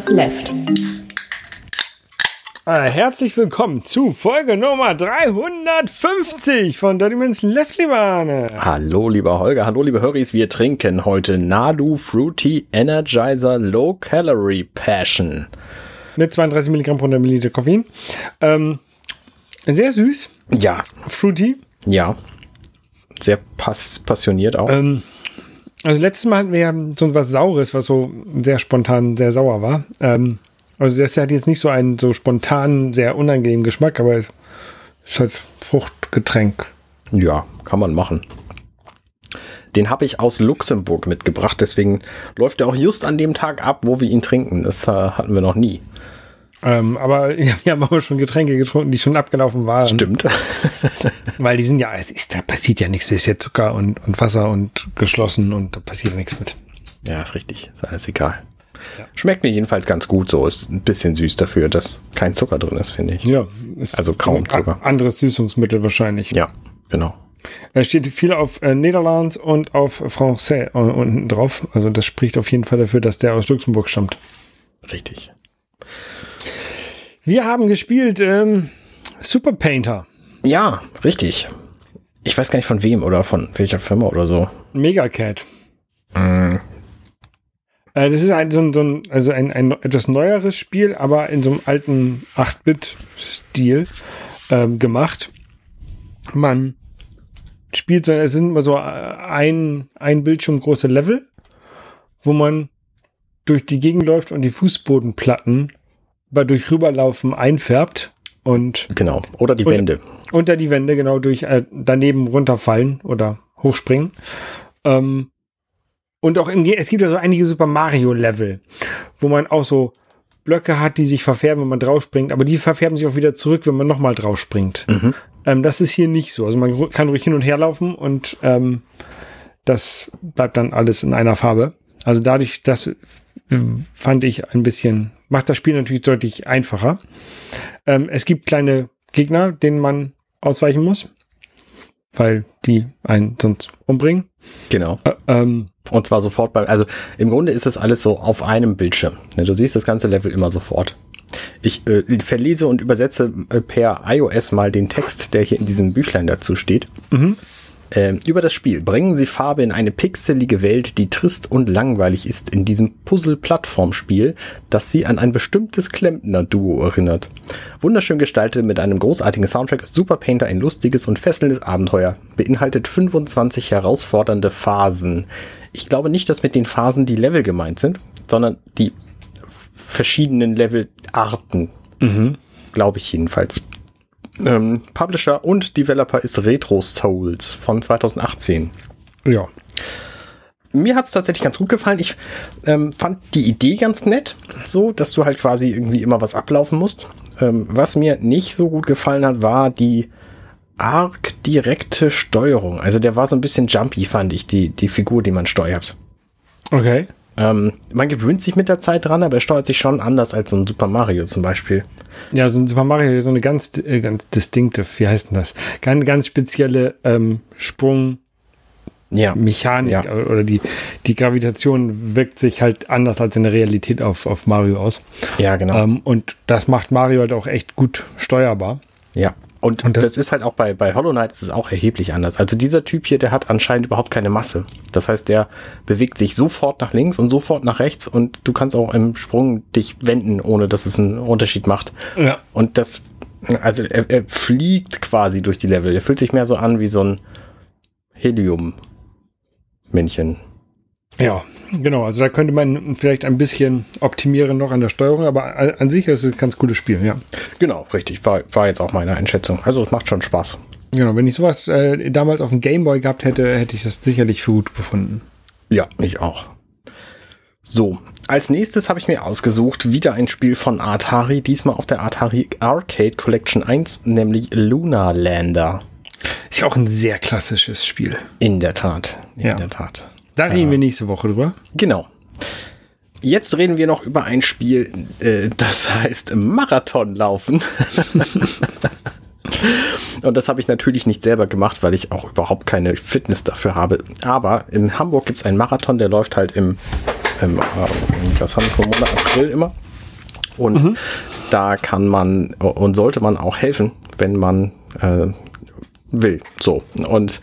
Minutes Left. Ah, herzlich willkommen zu Folge Nummer 350 von Dirty Minutes Left, lieber Arne. Hallo, lieber Holger, hallo, liebe Höris. Wir trinken heute Nadu Fruity Energizer Low Calorie Passion. Mit 32 Milligramm pro 100 Milliliter Koffein. Ähm, sehr süß, Ja, fruity. ja. Sehr pass passioniert auch. Ähm, also letztes Mal hatten wir ja so was Saures, was so sehr spontan sehr sauer war. Ähm, also das hat jetzt nicht so einen so spontanen, sehr unangenehmen Geschmack, aber es ist halt Fruchtgetränk. Ja, kann man machen. Den habe ich aus Luxemburg mitgebracht, deswegen läuft er auch just an dem Tag ab, wo wir ihn trinken. Das äh, hatten wir noch nie. Ähm, aber ja, wir haben aber schon Getränke getrunken, die schon abgelaufen waren. Stimmt. Weil die sind ja, es ist, da passiert ja nichts. Das ist ja Zucker und, und Wasser und geschlossen und da passiert nichts mit. ja, ist richtig. Ist alles egal. Schmeckt mir jedenfalls ganz gut so. Ist ein bisschen süß dafür, dass kein Zucker drin ist, finde ich. Ja, ist Also kaum Zucker. Anderes Süßungsmittel wahrscheinlich. Ja, genau. Es steht viel auf äh, Niederlands und auf Français äh, unten drauf. Also das spricht auf jeden Fall dafür, dass der aus Luxemburg stammt. Richtig. Wir haben gespielt ähm, Super Painter. Ja, richtig. Ich weiß gar nicht von wem oder von welcher Firma oder so. Megacat. Äh, das ist ein, so ein, so ein, also ein, ein etwas neueres Spiel, aber in so einem alten 8-Bit-Stil ähm, gemacht. Man spielt so, es sind immer so ein, ein Bildschirm große Level, wo man durch die Gegend läuft und die Fußbodenplatten bei durch Rüberlaufen einfärbt und Genau. Oder die Wände. unter die Wände genau durch äh, daneben runterfallen oder hochspringen. Ähm, und auch im, Ge- es gibt ja so einige Super Mario Level, wo man auch so Blöcke hat, die sich verfärben, wenn man draufspringt, aber die verfärben sich auch wieder zurück, wenn man nochmal draufspringt. Mhm. Ähm, das ist hier nicht so. Also man kann ruhig hin und her laufen und ähm, das bleibt dann alles in einer Farbe. Also dadurch, das fand ich ein bisschen, macht das Spiel natürlich deutlich einfacher. Ähm, es gibt kleine Gegner, denen man ausweichen muss, weil die einen sonst umbringen. Genau. Ä- ähm, Und zwar sofort bei, also im Grunde ist das alles so auf einem Bildschirm. Ne, Du siehst das ganze Level immer sofort. Ich äh, verlese und übersetze äh, per iOS mal den Text, der hier in diesem Büchlein dazu steht. Ähm, über das Spiel. Bringen Sie Farbe in eine pixelige Welt, die trist und langweilig ist in diesem Puzzle-Plattformspiel, das Sie an ein bestimmtes Klempner-Duo erinnert. Wunderschön gestaltet mit einem großartigen Soundtrack ist Super Painter ein lustiges und fesselndes Abenteuer. Beinhaltet 25 herausfordernde Phasen. Ich glaube nicht, dass mit den Phasen die Level gemeint sind, sondern die verschiedenen Levelarten. Glaube ich jedenfalls. Ähm, Publisher und Developer ist Retro Souls von 2018. ja. Mir hat es tatsächlich ganz gut gefallen. Ich ähm, fand die Idee ganz nett, so, dass du halt quasi irgendwie immer was ablaufen musst. Ähm, was mir nicht so gut gefallen hat, war die arg direkte Steuerung. Also der war so ein bisschen jumpy, fand ich, die, die Figur, die man steuert. Okay. Ähm, man gewöhnt sich mit der Zeit dran, aber er steuert sich schon anders als so ein Super Mario zum Beispiel. Ja, so ein Super Mario so eine ganz, äh, ganz distinctive, wie heißt denn das? Ganz, ganz spezielle ähm, Sprungmechanik Ja. Ja. oder die, die Gravitation wirkt sich halt anders als in der Realität auf, auf Mario aus. Ja, genau. Ähm, und das macht Mario halt auch echt gut steuerbar. Ja. Und, Und das- das, ist halt auch bei, bei Hollow Knight ist es auch erheblich anders. Also dieser Typ hier, der hat anscheinend überhaupt keine Masse. Das heißt, der bewegt sich sofort nach links und sofort nach rechts und du kannst auch im Sprung dich wenden, ohne dass es einen Unterschied macht. Ja. Und das, also er, er fliegt quasi durch die Level. Er fühlt sich mehr so an wie so ein Helium-Männchen. Ja, genau. Also da könnte man vielleicht ein bisschen optimieren noch an der Steuerung, aber an sich ist es ein ganz cooles Spiel, ja. Genau, richtig. War, war jetzt auch meine Einschätzung. Also es macht schon Spaß. Genau, wenn ich sowas äh, damals auf dem Gameboy gehabt hätte, hätte ich das sicherlich für gut befunden. Ja, ich auch. So, als nächstes habe ich mir ausgesucht, wieder ein Spiel von Atari, diesmal auf der Atari Arcade Collection 1, nämlich Luna Lander. Ist ja auch ein sehr klassisches Spiel. In der Tat. In Ja. der Tat. Da reden wir nächste Woche drüber. Genau. Jetzt reden wir noch über ein Spiel, äh, das heißt Marathonlaufen. Und das habe ich natürlich nicht selber gemacht, weil ich auch überhaupt keine Fitness dafür habe. Aber in Hamburg gibt es einen Marathon, der läuft halt im, im äh, was haben wir, Monat April immer. Und mhm. da kann man und sollte man auch helfen, wenn man äh, will. So. Und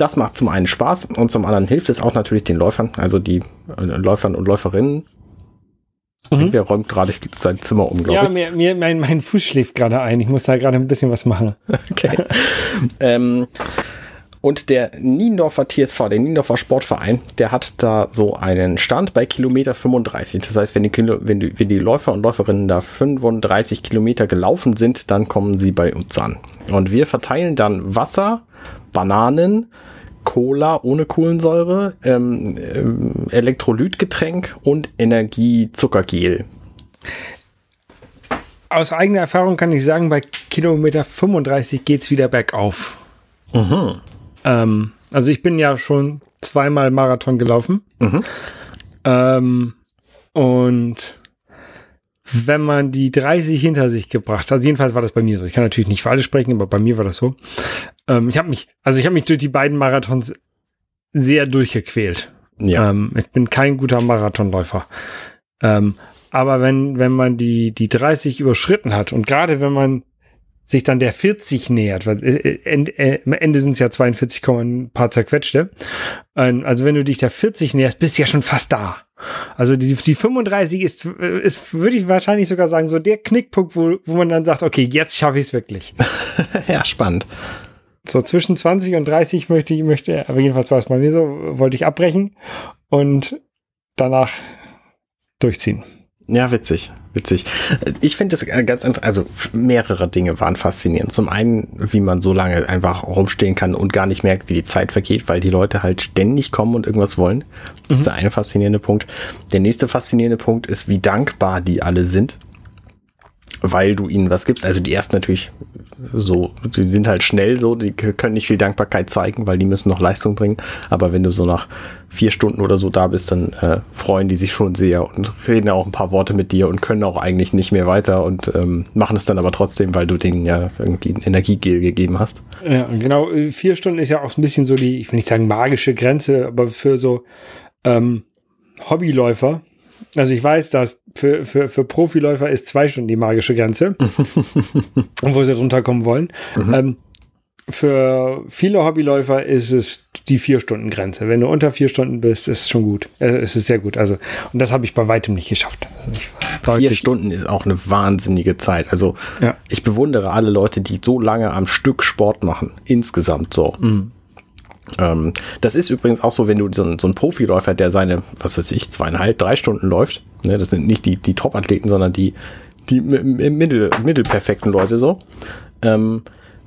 das macht zum einen Spaß und zum anderen hilft es auch natürlich den Läufern, also die äh, Läufern und Läuferinnen. Mhm. Wer räumt gerade sein Zimmer um, glaube ja, ich. Ja, mir, mir, mein, mein Fuß schläft gerade ein. Ich muss da gerade ein bisschen was machen. Okay. ähm, und der Niendorfer TSV, der Niendorfer Sportverein, der hat da so einen Stand bei Kilometer 35. Das heißt, wenn die, wenn die, wenn die Läufer und Läuferinnen da 35 Kilometer gelaufen sind, dann kommen sie bei uns an. Und wir verteilen dann Wasser, Bananen, Cola ohne Kohlensäure, ähm, ähm, Elektrolytgetränk und Energiezuckergel. Aus eigener Erfahrung kann ich sagen, bei Kilometer 35 geht es wieder bergauf. Mhm. Ähm, also ich bin ja schon zweimal Marathon gelaufen. Mhm. Ähm, und wenn man die 30 hinter sich gebracht hat, also jedenfalls war das bei mir so. Ich kann natürlich nicht für alle sprechen, aber bei mir war das so. Ähm, ich habe mich, also ich habe mich durch die beiden Marathons sehr durchgequält. Ja. Ähm, ich bin kein guter Marathonläufer. Ähm, aber wenn, wenn man die, die 30 überschritten hat und gerade wenn man sich dann der 40 nähert, weil äh, äh, am Ende sind es ja 42, ein paar zerquetschte. Ähm, also wenn du dich der 40 näherst, bist du ja schon fast da. Also die, die 35 ist, äh, ist, würde ich wahrscheinlich sogar sagen, so der Knickpunkt, wo, wo man dann sagt, okay, jetzt schaffe ich es wirklich. ja, spannend. So zwischen 20 und 30 möchte ich, möchte, aber jedenfalls war es bei mir so, wollte ich abbrechen und danach durchziehen. Ja, witzig, witzig. Ich finde es ganz interessant, also mehrere Dinge waren faszinierend. Zum einen, wie man so lange einfach rumstehen kann und gar nicht merkt, wie die Zeit vergeht, weil die Leute halt ständig kommen und irgendwas wollen. Das mhm. ist der eine faszinierende Punkt. Der nächste faszinierende Punkt ist, wie dankbar die alle sind weil du ihnen was gibst. Also die ersten natürlich so, die sind halt schnell so, die können nicht viel Dankbarkeit zeigen, weil die müssen noch Leistung bringen. Aber wenn du so nach vier Stunden oder so da bist, dann äh, freuen die sich schon sehr und reden auch ein paar Worte mit dir und können auch eigentlich nicht mehr weiter und ähm, machen es dann aber trotzdem, weil du denen ja irgendwie ein Energiegel gegeben hast. Ja, genau. Vier Stunden ist ja auch ein bisschen so die, ich will nicht sagen magische Grenze, aber für so ähm, Hobbyläufer also ich weiß, dass für, für, für Profiläufer ist zwei Stunden die magische Grenze, wo sie drunter kommen wollen. Mhm. Ähm, für viele Hobbyläufer ist es die Vier-Stunden-Grenze. Wenn du unter vier Stunden bist, ist es schon gut. Äh, es ist sehr gut. Also, und das habe ich bei weitem nicht geschafft. Also vier Stunden ist auch eine wahnsinnige Zeit. Also, ja. ich bewundere alle Leute, die so lange am Stück Sport machen. Insgesamt so. Mhm. Ähm, das ist übrigens auch so, wenn du so, ein, so einen Profiläufer, der seine, was weiß ich, zweieinhalb, drei Stunden läuft, ne, das sind nicht die, die Top-Athleten, sondern die, die Mittel, mittelperfekten Leute so. Ähm,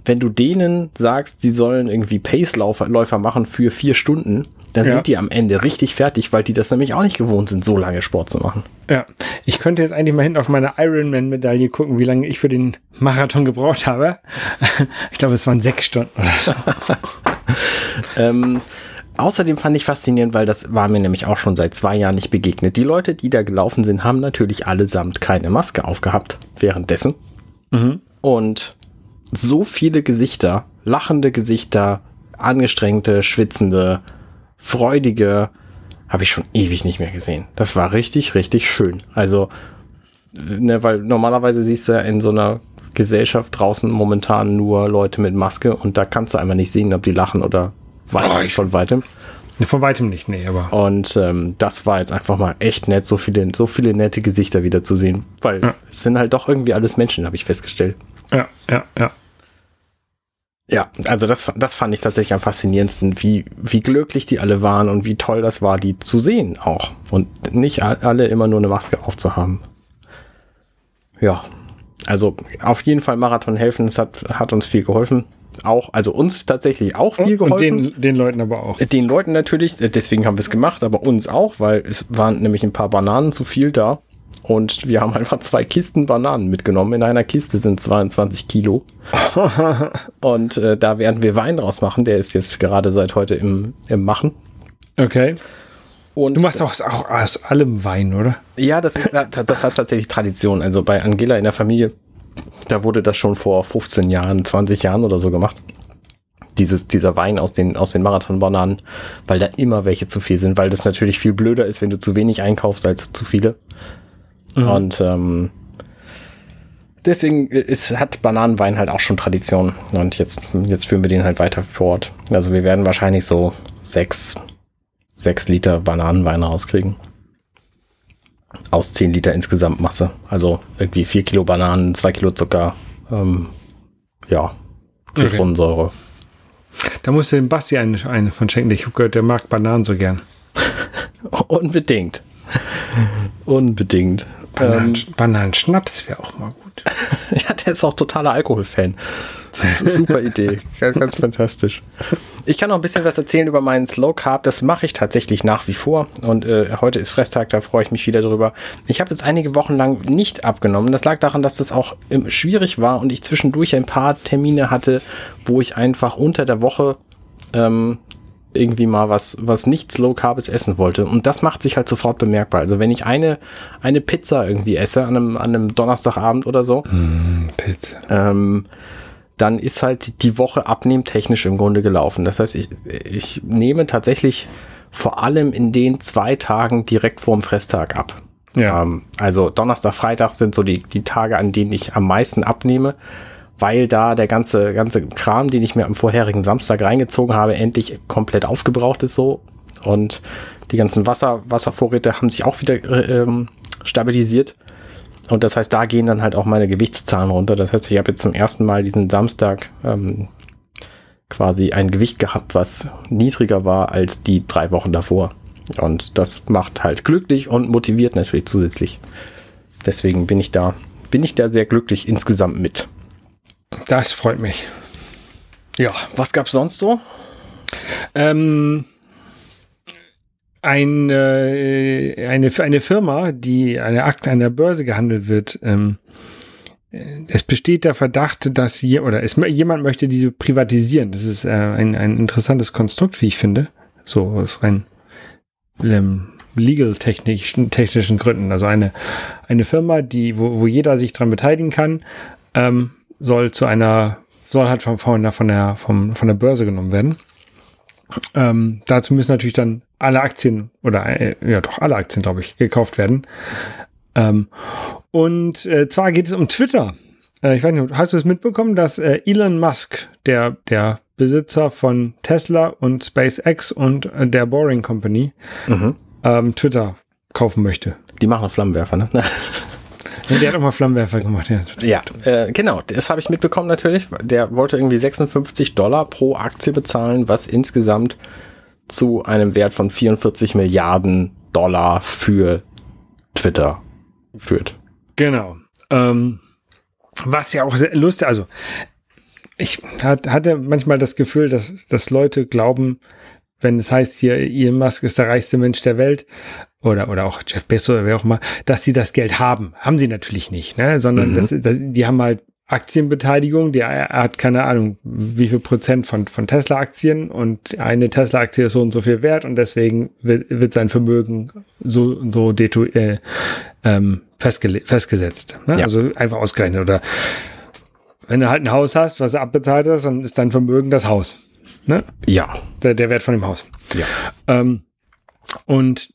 wenn du denen sagst, sie sollen irgendwie Pace-Läufer machen für vier Stunden, dann ja. sind die am Ende richtig fertig, weil die das nämlich auch nicht gewohnt sind, so lange Sport zu machen. Ja, ich könnte jetzt eigentlich mal hinten auf meine Ironman-Medaille gucken, wie lange ich für den Marathon gebraucht habe. Ich glaube, es waren sechs Stunden oder so. ähm, Außerdem fand ich faszinierend, weil das war mir nämlich auch schon seit zwei Jahren nicht begegnet. Die Leute, die da gelaufen sind, haben natürlich allesamt keine Maske aufgehabt währenddessen. Mhm. Und so viele Gesichter, lachende Gesichter, angestrengte, schwitzende, freudige, habe ich schon ewig nicht mehr gesehen. Das war richtig, richtig schön. Also, ne, weil normalerweise siehst du ja in so einer Gesellschaft draußen momentan nur Leute mit Maske und da kannst du einfach nicht sehen, ob die lachen oder weinen oh, von weitem. Nee, von weitem nicht, nee, aber. Und ähm, das war jetzt einfach mal echt nett, so viele, so viele nette Gesichter wieder zu sehen, weil ja. es sind halt doch irgendwie alles Menschen, habe ich festgestellt. Ja, ja, ja. Ja, also das, das fand ich tatsächlich am faszinierendsten, wie, wie glücklich die alle waren und wie toll das war, die zu sehen auch. Und nicht alle immer nur eine Maske aufzuhaben. Ja, also auf jeden Fall Marathon helfen, es hat, hat uns viel geholfen. Auch, also uns tatsächlich auch viel geholfen. Und den, den Leuten aber auch. Den Leuten natürlich, deswegen haben wir es gemacht, aber uns auch, weil es waren nämlich ein paar Bananen zu viel da. Und wir haben einfach zwei Kisten Bananen mitgenommen. In einer Kiste sind 22 Kilo. und äh, da werden wir Wein draus machen. Der ist jetzt gerade seit heute im, im Machen. Okay. Und du machst auch, auch aus allem Wein, oder? Ja, das, ist, das hat tatsächlich Tradition. Also bei Angela in der Familie, da wurde das schon vor 15 Jahren, 20 Jahren oder so gemacht. Dieses, dieser Wein aus den, aus den Marathon-Bananen, weil da immer welche zu viel sind, weil das natürlich viel blöder ist, wenn du zu wenig einkaufst als zu viele. Mhm. Und ähm, deswegen ist, hat Bananenwein halt auch schon Tradition. Und jetzt, jetzt führen wir den halt weiter fort. Also wir werden wahrscheinlich so sechs, sechs Liter Bananenwein rauskriegen. Aus zehn Liter insgesamt Masse. Also irgendwie vier Kilo Bananen, zwei Kilo Zucker, ähm, ja, Zitronensäure. Okay. Da musst du dem Basti eine, eine von schenken. Ich habe gehört, der mag Bananen so gern. Unbedingt. Unbedingt. Bananen, ähm, Bananenschnaps wäre auch mal gut. ja, der ist auch totaler Alkoholfan. Das ist eine super Idee. Ganz, ganz fantastisch. Ich kann noch ein bisschen was erzählen über meinen Slow Carb. Das mache ich tatsächlich nach wie vor. Und äh, heute ist Fresstag, da freue ich mich wieder drüber. Ich habe jetzt einige Wochen lang nicht abgenommen. Das lag daran, dass das auch ähm, schwierig war und ich zwischendurch ein paar Termine hatte, wo ich einfach unter der Woche ähm, irgendwie mal was, was nicht Low Carbes essen wollte. Und das macht sich halt sofort bemerkbar. Also wenn ich eine, eine Pizza irgendwie esse an einem, an einem Donnerstagabend oder so, mm, Pizza. Ähm, dann ist halt die Woche abnehmtechnisch im Grunde gelaufen. Das heißt, ich, ich nehme tatsächlich vor allem in den zwei Tagen direkt vorm Fresstag ab. Ja. Ähm, also Donnerstag, Freitag sind so die, die Tage, an denen ich am meisten abnehme weil da der ganze, ganze Kram, den ich mir am vorherigen Samstag reingezogen habe, endlich komplett aufgebraucht ist so. Und die ganzen Wasser, Wasservorräte haben sich auch wieder ähm, stabilisiert. Und das heißt, da gehen dann halt auch meine Gewichtszahlen runter. Das heißt, ich habe jetzt zum ersten Mal diesen Samstag ähm, quasi ein Gewicht gehabt, was niedriger war als die drei Wochen davor. Und das macht halt glücklich und motiviert natürlich zusätzlich. Deswegen bin ich da, bin ich da sehr glücklich insgesamt mit. Das freut mich. Ja, was gab's sonst so? Ähm, ein, äh, eine, eine Firma, die eine Akte an der Börse gehandelt wird, ähm, es besteht der Verdacht, dass je, oder es, jemand möchte diese privatisieren. Das ist äh, ein, ein interessantes Konstrukt, wie ich finde. So aus rein ähm, legal-technischen technischen Gründen. Also eine, eine Firma, die, wo, wo jeder sich dran beteiligen kann, ähm, soll zu einer, soll halt von, von, der, von, der, von der Börse genommen werden. Ähm, dazu müssen natürlich dann alle Aktien oder äh, ja doch alle Aktien, glaube ich, gekauft werden. Ähm, und äh, zwar geht es um Twitter. Äh, ich weiß nicht, hast du es mitbekommen, dass äh, Elon Musk, der, der Besitzer von Tesla und SpaceX und äh, der Boring Company, mhm. ähm, Twitter kaufen möchte? Die machen Flammenwerfer, ne? Ja, der hat auch mal Flammenwerfer gemacht, ja. Ja, äh, genau, das habe ich mitbekommen natürlich. Der wollte irgendwie 56 Dollar pro Aktie bezahlen, was insgesamt zu einem Wert von 44 Milliarden Dollar für Twitter führt. Genau. Ähm, was ja auch sehr lustig, also ich hatte manchmal das Gefühl, dass, dass Leute glauben, wenn es heißt hier, Elon Musk ist der reichste Mensch der Welt oder, oder auch Jeff Bezos oder wer auch immer, dass sie das Geld haben. Haben sie natürlich nicht, ne? sondern mhm. das, das, die haben halt Aktienbeteiligung, die, er hat keine Ahnung, wie viel Prozent von, von Tesla-Aktien und eine Tesla-Aktie ist so und so viel wert und deswegen wird, wird sein Vermögen so und so detu äh, ähm, festgesetzt. Ne? Ja. Also einfach ausgerechnet. Oder wenn du halt ein Haus hast, was du abbezahlt hast, dann ist dein Vermögen das Haus. Ne? Ja. Der, der Wert von dem Haus. Ja. Ähm, und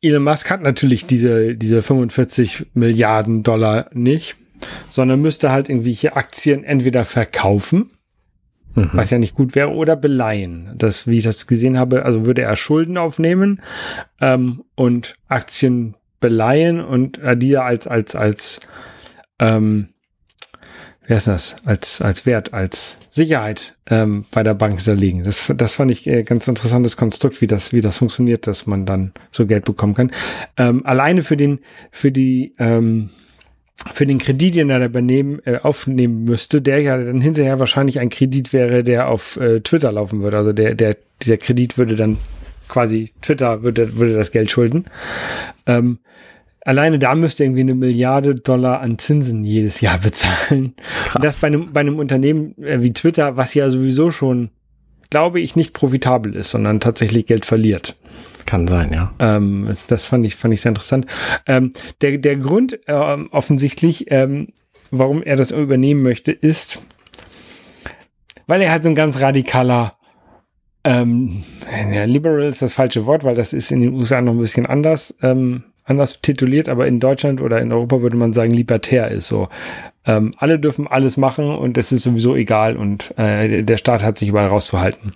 Elon Musk hat natürlich diese, diese 45 Milliarden Dollar nicht, sondern müsste halt irgendwelche Aktien entweder verkaufen, mhm. was ja nicht gut wäre, oder beleihen. Das, wie ich das gesehen habe, also würde er Schulden aufnehmen ähm, und Aktien beleihen und äh, die als, als, als ähm, wie heißt das, als, als Wert, als Sicherheit ähm, bei der Bank hinterlegen. Das, das fand ich äh, ganz interessantes Konstrukt, wie das, wie das funktioniert, dass man dann so Geld bekommen kann. Ähm, alleine für den, für die, ähm, für den Kredit, den er da übernehmen, äh, aufnehmen müsste, der ja dann hinterher wahrscheinlich ein Kredit wäre, der auf äh, Twitter laufen würde. Also der, der, dieser Kredit würde dann quasi Twitter würde, würde das Geld schulden. Ähm, Alleine da müsste irgendwie eine Milliarde Dollar an Zinsen jedes Jahr bezahlen. Krass. Und das bei einem, bei einem Unternehmen äh, wie Twitter, was ja sowieso schon, glaube ich, nicht profitabel ist, sondern tatsächlich Geld verliert. Kann sein, ja. Ähm, das, das, fand ich, fand ich sehr interessant. Ähm, der, der Grund äh, offensichtlich, ähm, warum er das übernehmen möchte, ist, weil er halt so ein ganz radikaler ähm, ja, liberal ist das falsche Wort, weil das ist in den USA noch ein bisschen anders. Ähm, anders tituliert, aber in Deutschland oder in Europa würde man sagen, libertär ist so. ähm, alle dürfen alles machen und es ist sowieso egal und äh, der Staat hat sich überall rauszuhalten.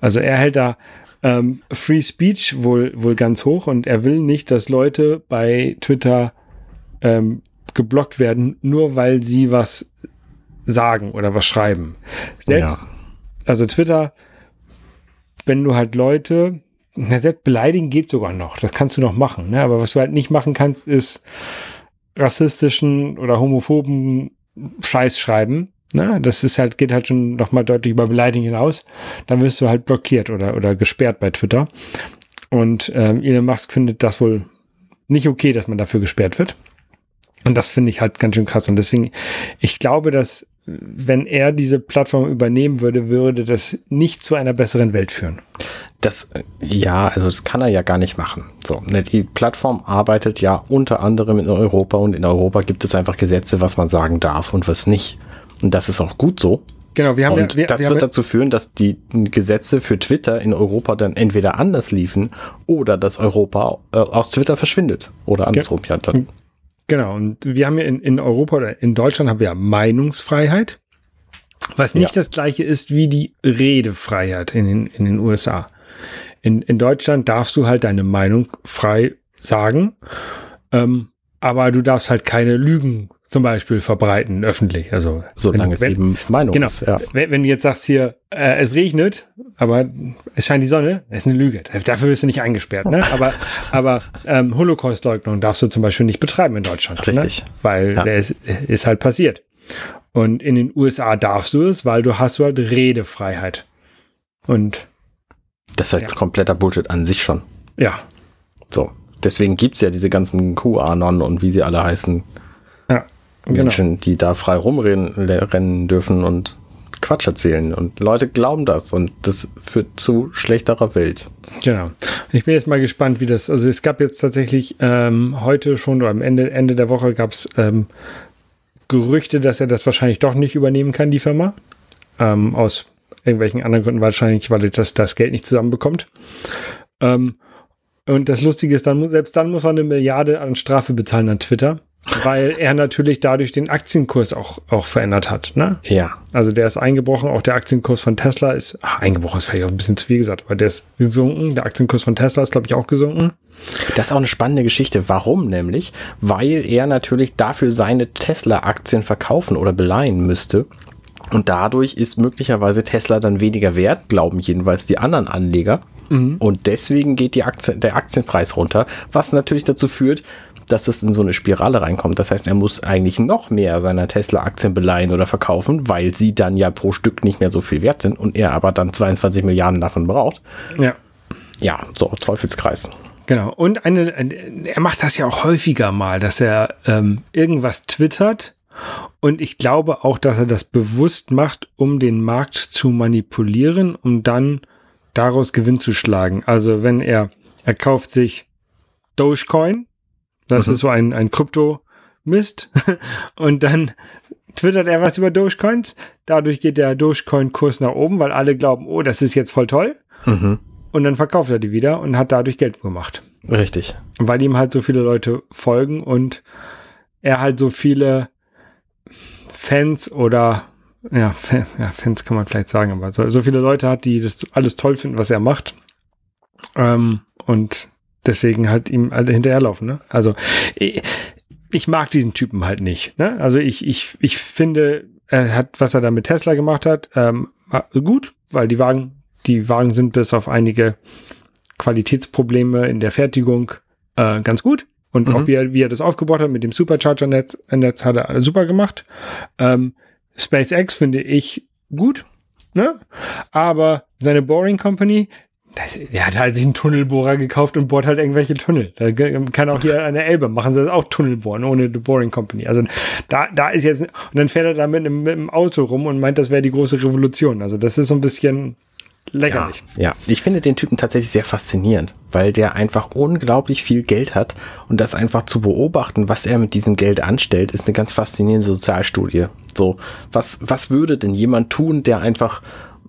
Also er hält da ähm, Free Speech wohl, wohl ganz hoch und er will nicht, dass Leute bei Twitter ähm, geblockt werden, nur weil sie was sagen oder was schreiben. Selbst, ja. also Twitter, wenn du halt Leute, na, selbst beleidigen geht sogar noch, das kannst du noch machen, ne? aber was du halt nicht machen kannst, ist rassistischen oder homophoben Scheiß schreiben. Ne? Das ist halt, geht halt schon noch mal deutlich über Beleidigung hinaus. Dann wirst du halt blockiert oder, oder gesperrt bei Twitter. Und ähm, Elon Musk findet das wohl nicht okay, dass man dafür gesperrt wird. Und das finde ich halt ganz schön krass. Und deswegen, ich glaube, dass wenn er diese Plattform übernehmen würde, würde das nicht zu einer besseren Welt führen. Das, ja, also das kann er ja gar nicht machen. So, ne, die Plattform arbeitet ja unter anderem in Europa und in Europa gibt es einfach Gesetze, was man sagen darf und was nicht. Und das ist auch gut so. Genau, wir haben und ja, wir, das wir wird dazu führen, dass die Gesetze für Twitter in Europa dann entweder anders liefen oder dass Europa äh, aus Twitter verschwindet oder andersrum ja dann. Genau, und wir haben ja in, in Europa oder in Deutschland haben wir ja Meinungsfreiheit, was nicht ja. das gleiche ist wie die Redefreiheit in den, in den USA. In, in Deutschland darfst du halt deine Meinung frei sagen, ähm, aber du darfst halt keine Lügen zum Beispiel verbreiten öffentlich. Also solange es eben Meinung genau, ist. Ja. Wenn, wenn, du jetzt sagst hier, äh, es regnet, aber es scheint die Sonne, das ist eine Lüge. Dafür wirst du nicht eingesperrt. Ne? Aber, aber ähm, Holocaust-Leugnung darfst du zum Beispiel nicht betreiben in Deutschland. Ne? Richtig. Ne? Weil ja. ist, ist halt passiert. Und in den USA darfst du es, weil du hast halt Redefreiheit. Und das ist halt ja. kompletter Bullshit an sich schon. Ja. So. Deswegen gibt es ja diese ganzen QAnon und wie sie alle heißen. Genau. Menschen, die da frei rumrennen dürfen und Quatsch erzählen. Und Leute glauben das und das führt zu schlechterer Welt. Genau. Ich bin jetzt mal gespannt, wie das, also es gab jetzt tatsächlich ähm, heute schon oder am Ende, Ende der Woche gab es ähm, Gerüchte, dass er das wahrscheinlich doch nicht übernehmen kann, die Firma. Ähm, aus irgendwelchen anderen Gründen wahrscheinlich, weil er das, das Geld nicht zusammenbekommt. Ähm, und das Lustige ist, dann, selbst dann muss er eine Milliarde an Strafe bezahlen an Twitter weil er natürlich dadurch den Aktienkurs auch, auch verändert hat. Ne? Ja. Also der ist eingebrochen, auch der Aktienkurs von Tesla ist, ach, eingebrochen ist vielleicht auch ein bisschen zu viel gesagt, aber der ist gesunken. Der Aktienkurs von Tesla ist, glaube ich, auch gesunken. Das ist auch eine spannende Geschichte. Warum nämlich? Weil er natürlich dafür seine Tesla-Aktien verkaufen oder beleihen müsste. Und dadurch ist möglicherweise Tesla dann weniger wert, glauben jedenfalls die anderen Anleger. Mhm. Und deswegen geht die Aktie, der Aktienpreis runter, was natürlich dazu führt, dass es in so eine Spirale reinkommt. Das heißt, er muss eigentlich noch mehr seiner Tesla-Aktien beleihen oder verkaufen, weil sie dann ja pro Stück nicht mehr so viel wert sind und er aber dann 22 Milliarden davon braucht. Ja. Ja, so Teufelskreis. Genau. Und eine, er macht das ja auch häufiger mal, dass er ähm, irgendwas twittert. Und ich glaube auch, dass er das bewusst macht, um den Markt zu manipulieren, um dann daraus Gewinn zu schlagen. Also wenn er, er kauft sich Dogecoin, das mhm. ist so ein, ein Krypto-Mist. Und dann twittert er was über Dogecoins. Dadurch geht der Dogecoin-Kurs nach oben, weil alle glauben, oh, das ist jetzt voll toll. Mhm. Und dann verkauft er die wieder und hat dadurch Geld gemacht. Richtig. Weil ihm halt so viele Leute folgen und er halt so viele Fans oder ja, ja, Fans kann man vielleicht sagen, aber so, so viele Leute hat, die das alles toll finden, was er macht. Ähm, und deswegen halt ihm alle hinterherlaufen. Ne? Also ich, ich mag diesen Typen halt nicht. Ne? Also ich, ich, ich finde, er hat, was er da mit Tesla gemacht hat, ähm, gut, weil die Wagen, die Wagen sind bis auf einige Qualitätsprobleme in der Fertigung äh, ganz gut. Und mhm. auch wie er, wie er das aufgebaut hat mit dem Supercharger-Netz, Netz hat er super gemacht. Ähm, SpaceX finde ich gut, ne? Aber seine Boring Company, das, er hat halt sich einen Tunnelbohrer gekauft und bohrt halt irgendwelche Tunnel. Da kann auch hier an der Elbe machen sie das auch Tunnelbohren ohne The Boring Company. Also da, da ist jetzt, und dann fährt er da mit einem, mit einem Auto rum und meint, das wäre die große Revolution. Also das ist so ein bisschen lächerlich. Ja, ja, ich finde den Typen tatsächlich sehr faszinierend, weil der einfach unglaublich viel Geld hat und das einfach zu beobachten, was er mit diesem Geld anstellt, ist eine ganz faszinierende Sozialstudie. So, was, was würde denn jemand tun, der einfach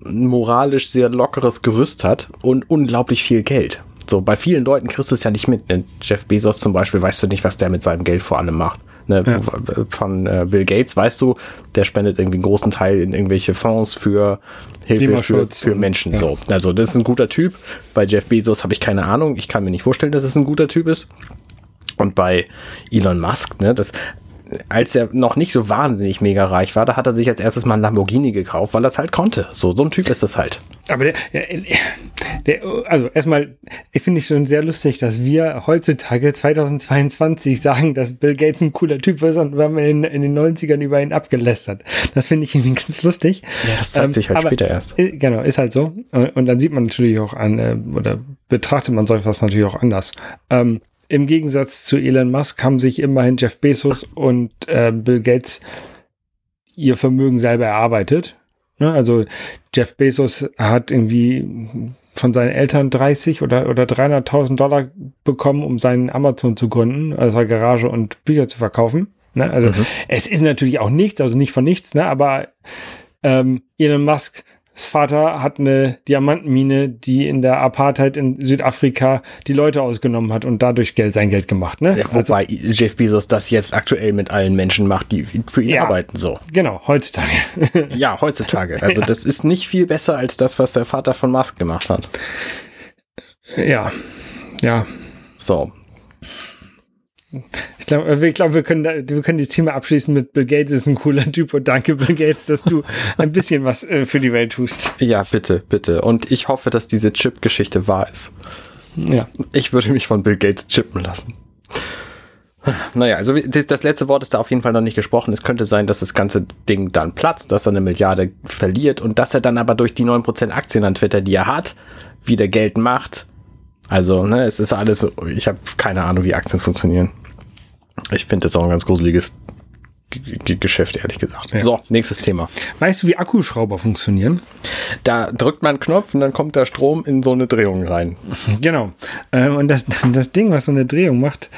moralisch sehr lockeres Gerüst hat und unglaublich viel Geld. So, bei vielen Leuten kriegst du es ja nicht mit. Jeff Bezos zum Beispiel, weißt du nicht, was der mit seinem Geld vor allem macht. Ne, ja. Von äh, Bill Gates, weißt du, der spendet irgendwie einen großen Teil in irgendwelche Fonds für Hilfe für, für Menschen. Ja. So. Also das ist ein guter Typ. Bei Jeff Bezos habe ich keine Ahnung. Ich kann mir nicht vorstellen, dass es ein guter Typ ist. Und bei Elon Musk, ne, das, als er noch nicht so wahnsinnig mega reich war, da hat er sich als erstes mal ein Lamborghini gekauft, weil er es halt konnte. So, so ein Typ ist das halt. Aber der, der also erstmal, ich finde ich schon sehr lustig, dass wir heutzutage 2022 sagen, dass Bill Gates ein cooler Typ ist und wir haben in, in den 90ern über ihn abgelästert. Das finde ich irgendwie ganz lustig. Ja, das zeigt ähm, sich halt später erst. Genau, ist halt so. Und, und, dann sieht man natürlich auch an, äh, oder betrachtet man solch was natürlich auch anders. Ähm, im Gegensatz zu Elon Musk haben sich immerhin Jeff Bezos und äh, Bill Gates ihr Vermögen selber erarbeitet. Ne? Also Jeff Bezos hat irgendwie von seinen Eltern 30 oder, oder 300.000 Dollar bekommen, um seinen Amazon zu gründen, also Garage und Bücher zu verkaufen. Ne? Also mhm. es ist natürlich auch nichts, also nicht von nichts, ne? aber ähm, Elon Musk Vater hat eine Diamantenmine, die in der Apartheid in Südafrika die Leute ausgenommen hat und dadurch Geld, sein Geld gemacht. Ne? Ja, wobei also, Jeff Bezos das jetzt aktuell mit allen Menschen macht, die für ihn ja, arbeiten. So. Genau, heutzutage. ja, heutzutage. Also ja. das ist nicht viel besser als das, was der Vater von Musk gemacht hat. Ja, ja. So, glaube, ich glaub, wir, können wir können die Thema abschließen mit Bill Gates ist ein cooler Typ und danke Bill Gates, dass du ein bisschen was äh, für die Welt tust. Ja, bitte, bitte. Und ich hoffe, dass diese Chip-Geschichte wahr ist. Ja. Ich würde mich von Bill Gates chippen lassen. Naja, also das letzte Wort ist da auf jeden Fall noch nicht gesprochen. Es könnte sein, dass das ganze Ding dann platzt, dass er eine Milliarde verliert und dass er dann aber durch die 9% Aktien an Twitter, die er hat, wieder Geld macht also, ne, es ist alles, ich habe keine Ahnung, wie Aktien funktionieren. Ich finde das auch ein ganz gruseliges G Geschäft, ehrlich gesagt. Ja. So, nächstes Thema. Weißt du, wie Akkuschrauber funktionieren? Da drückt man einen Knopf und dann kommt der Strom in so eine Drehung rein. Genau. Ähm, und das, das Ding, was so eine Drehung macht,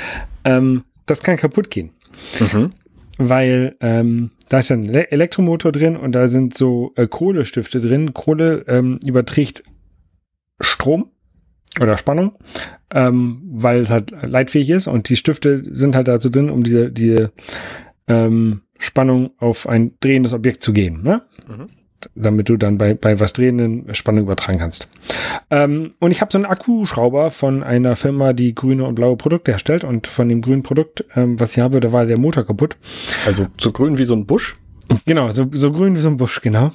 ähm, das kann kaputt gehen. Mhm. Weil ähm, da ist ein Elektromotor drin und da sind so äh, Kohlestifte drin. Kohle ähm, überträgt Strom oder Spannung, ähm, weil es halt leitfähig ist und die Stifte sind halt dazu drin, um diese, diese ähm, Spannung auf ein drehendes Objekt zu gehen, ne? Mhm. damit du dann bei, bei was drehenden Spannung übertragen kannst. Ähm, und ich habe so einen Akkuschrauber von einer Firma, die grüne und blaue Produkte herstellt und von dem grünen Produkt, ähm, was ich habe, da war der Motor kaputt. Also so grün wie so ein Busch? Genau, so, so grün wie so ein Busch, genau.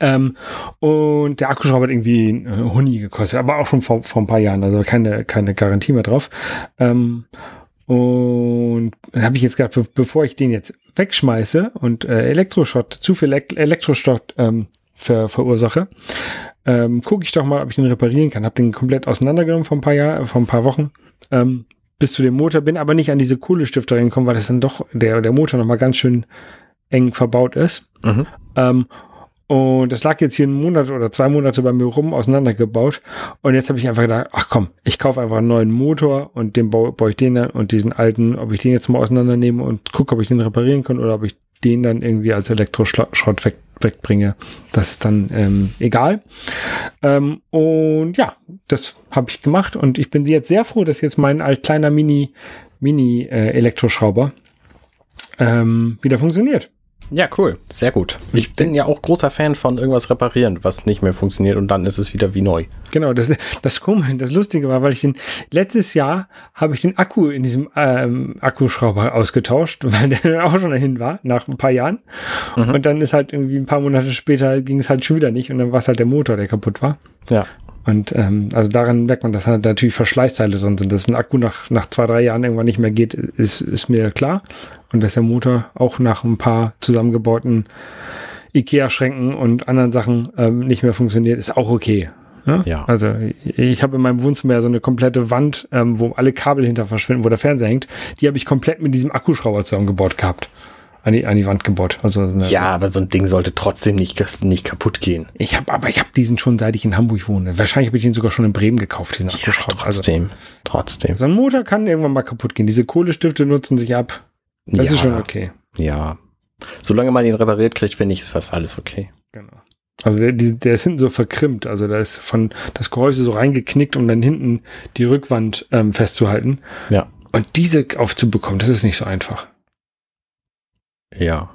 Ähm, und der Akkuschrauber hat irgendwie äh, Huni gekostet, aber auch schon vor, vor ein paar Jahren, also keine, keine Garantie mehr drauf. Ähm, und dann habe ich jetzt gedacht, be bevor ich den jetzt wegschmeiße und äh, Elektroschrott, zu viel Elektroschrott ähm, ver verursache, ähm, gucke ich doch mal, ob ich den reparieren kann. Habe den komplett auseinandergenommen vor ein paar Jahren, vor ein paar Wochen. Ähm, bis zu dem Motor bin, aber nicht an diese Kohlestifte reingekommen, weil das dann doch der, der Motor nochmal ganz schön eng verbaut ist. Mhm. Ähm, und das lag jetzt hier einen Monat oder zwei Monate bei mir rum auseinandergebaut. Und jetzt habe ich einfach gedacht, ach komm, ich kaufe einfach einen neuen Motor und den baue, baue ich den dann und diesen alten, ob ich den jetzt mal auseinandernehme und gucke, ob ich den reparieren kann oder ob ich den dann irgendwie als Elektroschrott weg, wegbringe. Das ist dann ähm, egal. Ähm, und ja, das habe ich gemacht und ich bin jetzt sehr froh, dass jetzt mein alt kleiner Mini, Mini äh, Elektroschrauber ähm, wieder funktioniert. Ja, cool. Sehr gut. Ich bin ja auch großer Fan von irgendwas reparieren, was nicht mehr funktioniert und dann ist es wieder wie neu. Genau, das, das komische, das Lustige war, weil ich den, letztes Jahr habe ich den Akku in diesem ähm, Akkuschrauber ausgetauscht, weil der auch schon dahin war, nach ein paar Jahren. Mhm. Und dann ist halt irgendwie ein paar Monate später ging es halt schon wieder nicht und dann war es halt der Motor, der kaputt war. Ja. Und ähm, also daran merkt man, dass halt natürlich Verschleißteile drin sind. Dass ein Akku nach, nach zwei, drei Jahren irgendwann nicht mehr geht, ist, ist mir klar. Und dass der Motor auch nach ein paar zusammengebauten IKEA-Schränken und anderen Sachen ähm, nicht mehr funktioniert, ist auch okay. Ja? ja. Also ich habe in meinem Wohnzimmer so eine komplette Wand, ähm, wo alle Kabel hinter verschwinden, wo der Fernseher hängt. Die habe ich komplett mit diesem Akkuschrauber zusammengebaut gehabt an die, an die Wand gebaut. Also eine, ja, aber so ein Ding sollte trotzdem nicht, nicht kaputt gehen. Ich habe, aber ich habe diesen schon, seit ich in Hamburg wohne. Wahrscheinlich habe ich ihn sogar schon in Bremen gekauft, diesen Akkuschrauber. Ja, trotzdem, also, trotzdem. So ein Motor kann irgendwann mal kaputt gehen. Diese Kohlestifte nutzen sich ab. Das ja, ist schon okay. Ja. Solange man ihn repariert kriegt, finde ich, ist das alles okay. Genau. Also der, der ist hinten so verkrimmt. Also da ist von das Gehäuse so reingeknickt, um dann hinten die Rückwand ähm, festzuhalten. Ja. Und diese aufzubekommen, das ist nicht so einfach. Ja.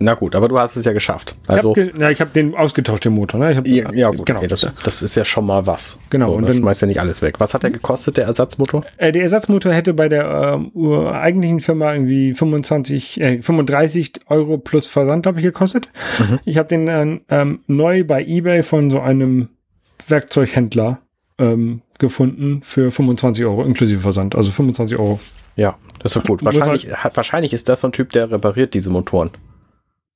Na gut, aber du hast es ja geschafft. Also, ich habe ja, hab den ausgetauscht, den Motor. Ne? Hab, ja, ja, gut, genau. Okay, das, das, ist ja schon mal was. Genau. So, und dann schmeißt ja nicht alles weg. Was hat der gekostet, der Ersatzmotor? Äh, der Ersatzmotor hätte bei der äh, eigentlichen Firma irgendwie 25, äh, 35 Euro plus Versand, glaube ich, gekostet. Mhm. Ich habe den äh, ähm, neu bei eBay von so einem Werkzeughändler ähm, gefunden für 25 Euro inklusive Versand. Also 25 Euro. Ja, das ist gut. Wahrscheinlich, hat, wahrscheinlich ist das so ein Typ, der repariert diese Motoren.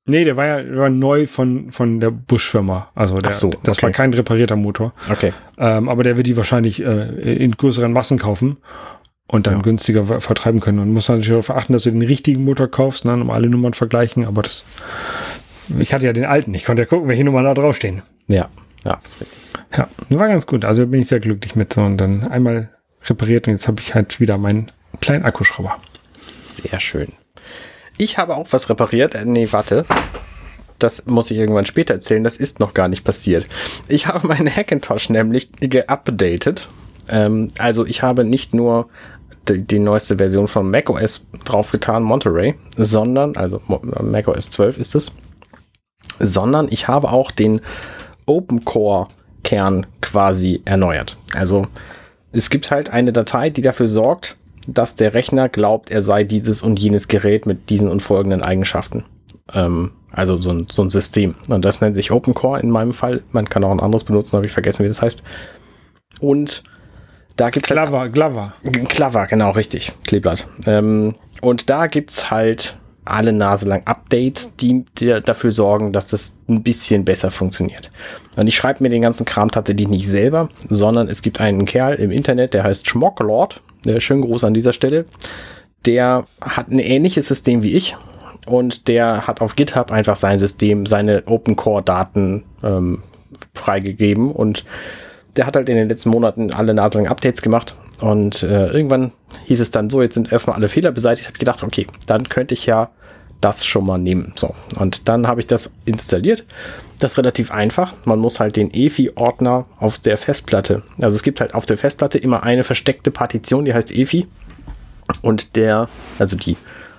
Nee, der war ja der war neu von, von der Busch-Firma. Also der, so, das okay. war kein reparierter Motor. Okay. Ähm, aber der wird die wahrscheinlich äh, in größeren Massen kaufen und dann ja. günstiger vertreiben können. Und muss natürlich darauf achten, dass du den richtigen Motor kaufst, ne, um alle Nummern vergleichen. Aber das, ich hatte ja den alten. Ich konnte ja gucken, welche Nummern da draufstehen. Ja, ja, ist richtig. Ja, war ganz gut. Also bin ich sehr glücklich mit so und dann einmal repariert und jetzt habe ich halt wieder meinen kleinen Akkuschrauber. Sehr schön. Ich habe auch was repariert. Äh, nee, warte. Das muss ich irgendwann später erzählen. Das ist noch gar nicht passiert. Ich habe meinen Hackintosh nämlich geupdatet. Ähm, also ich habe nicht nur die, die, neueste Version von macOS draufgetan, Monterey, sondern, also macOS 12 ist es, sondern ich habe auch den Open Core Kern quasi erneuert. Also es gibt halt eine Datei, die dafür sorgt, dass der Rechner glaubt, er sei dieses und jenes Gerät mit diesen und folgenden Eigenschaften. Ähm, also so ein, so ein System. Und das nennt sich Open Core in meinem Fall. Man kann auch ein anderes benutzen, habe ich vergessen, wie das heißt. Und da gibt es. Clever, halt, Clever. Clever, genau, richtig. Kleeblatt. Ähm, und da gibt's halt alle Nase lang Updates, die dafür sorgen, dass das ein bisschen besser funktioniert. Und ich schreibe mir den ganzen Kram tatsächlich nicht selber, sondern es gibt einen Kerl im Internet, der heißt Schmocklord äh, schönen Gruß an dieser Stelle. Der hat ein ähnliches System wie ich und der hat auf GitHub einfach sein System, seine Open Core Daten ähm, freigegeben und der hat halt in den letzten Monaten alle naselang Updates gemacht und äh, irgendwann hieß es dann so, jetzt sind erstmal alle Fehler beseitigt. Ich habe gedacht, okay, dann könnte ich ja das schon mal nehmen. So, und dann habe ich das installiert. Das ist relativ einfach. Man muss halt den EFI-Ordner auf der Festplatte, also es gibt halt auf der Festplatte immer eine versteckte Partition, die heißt EFI. Und der, also die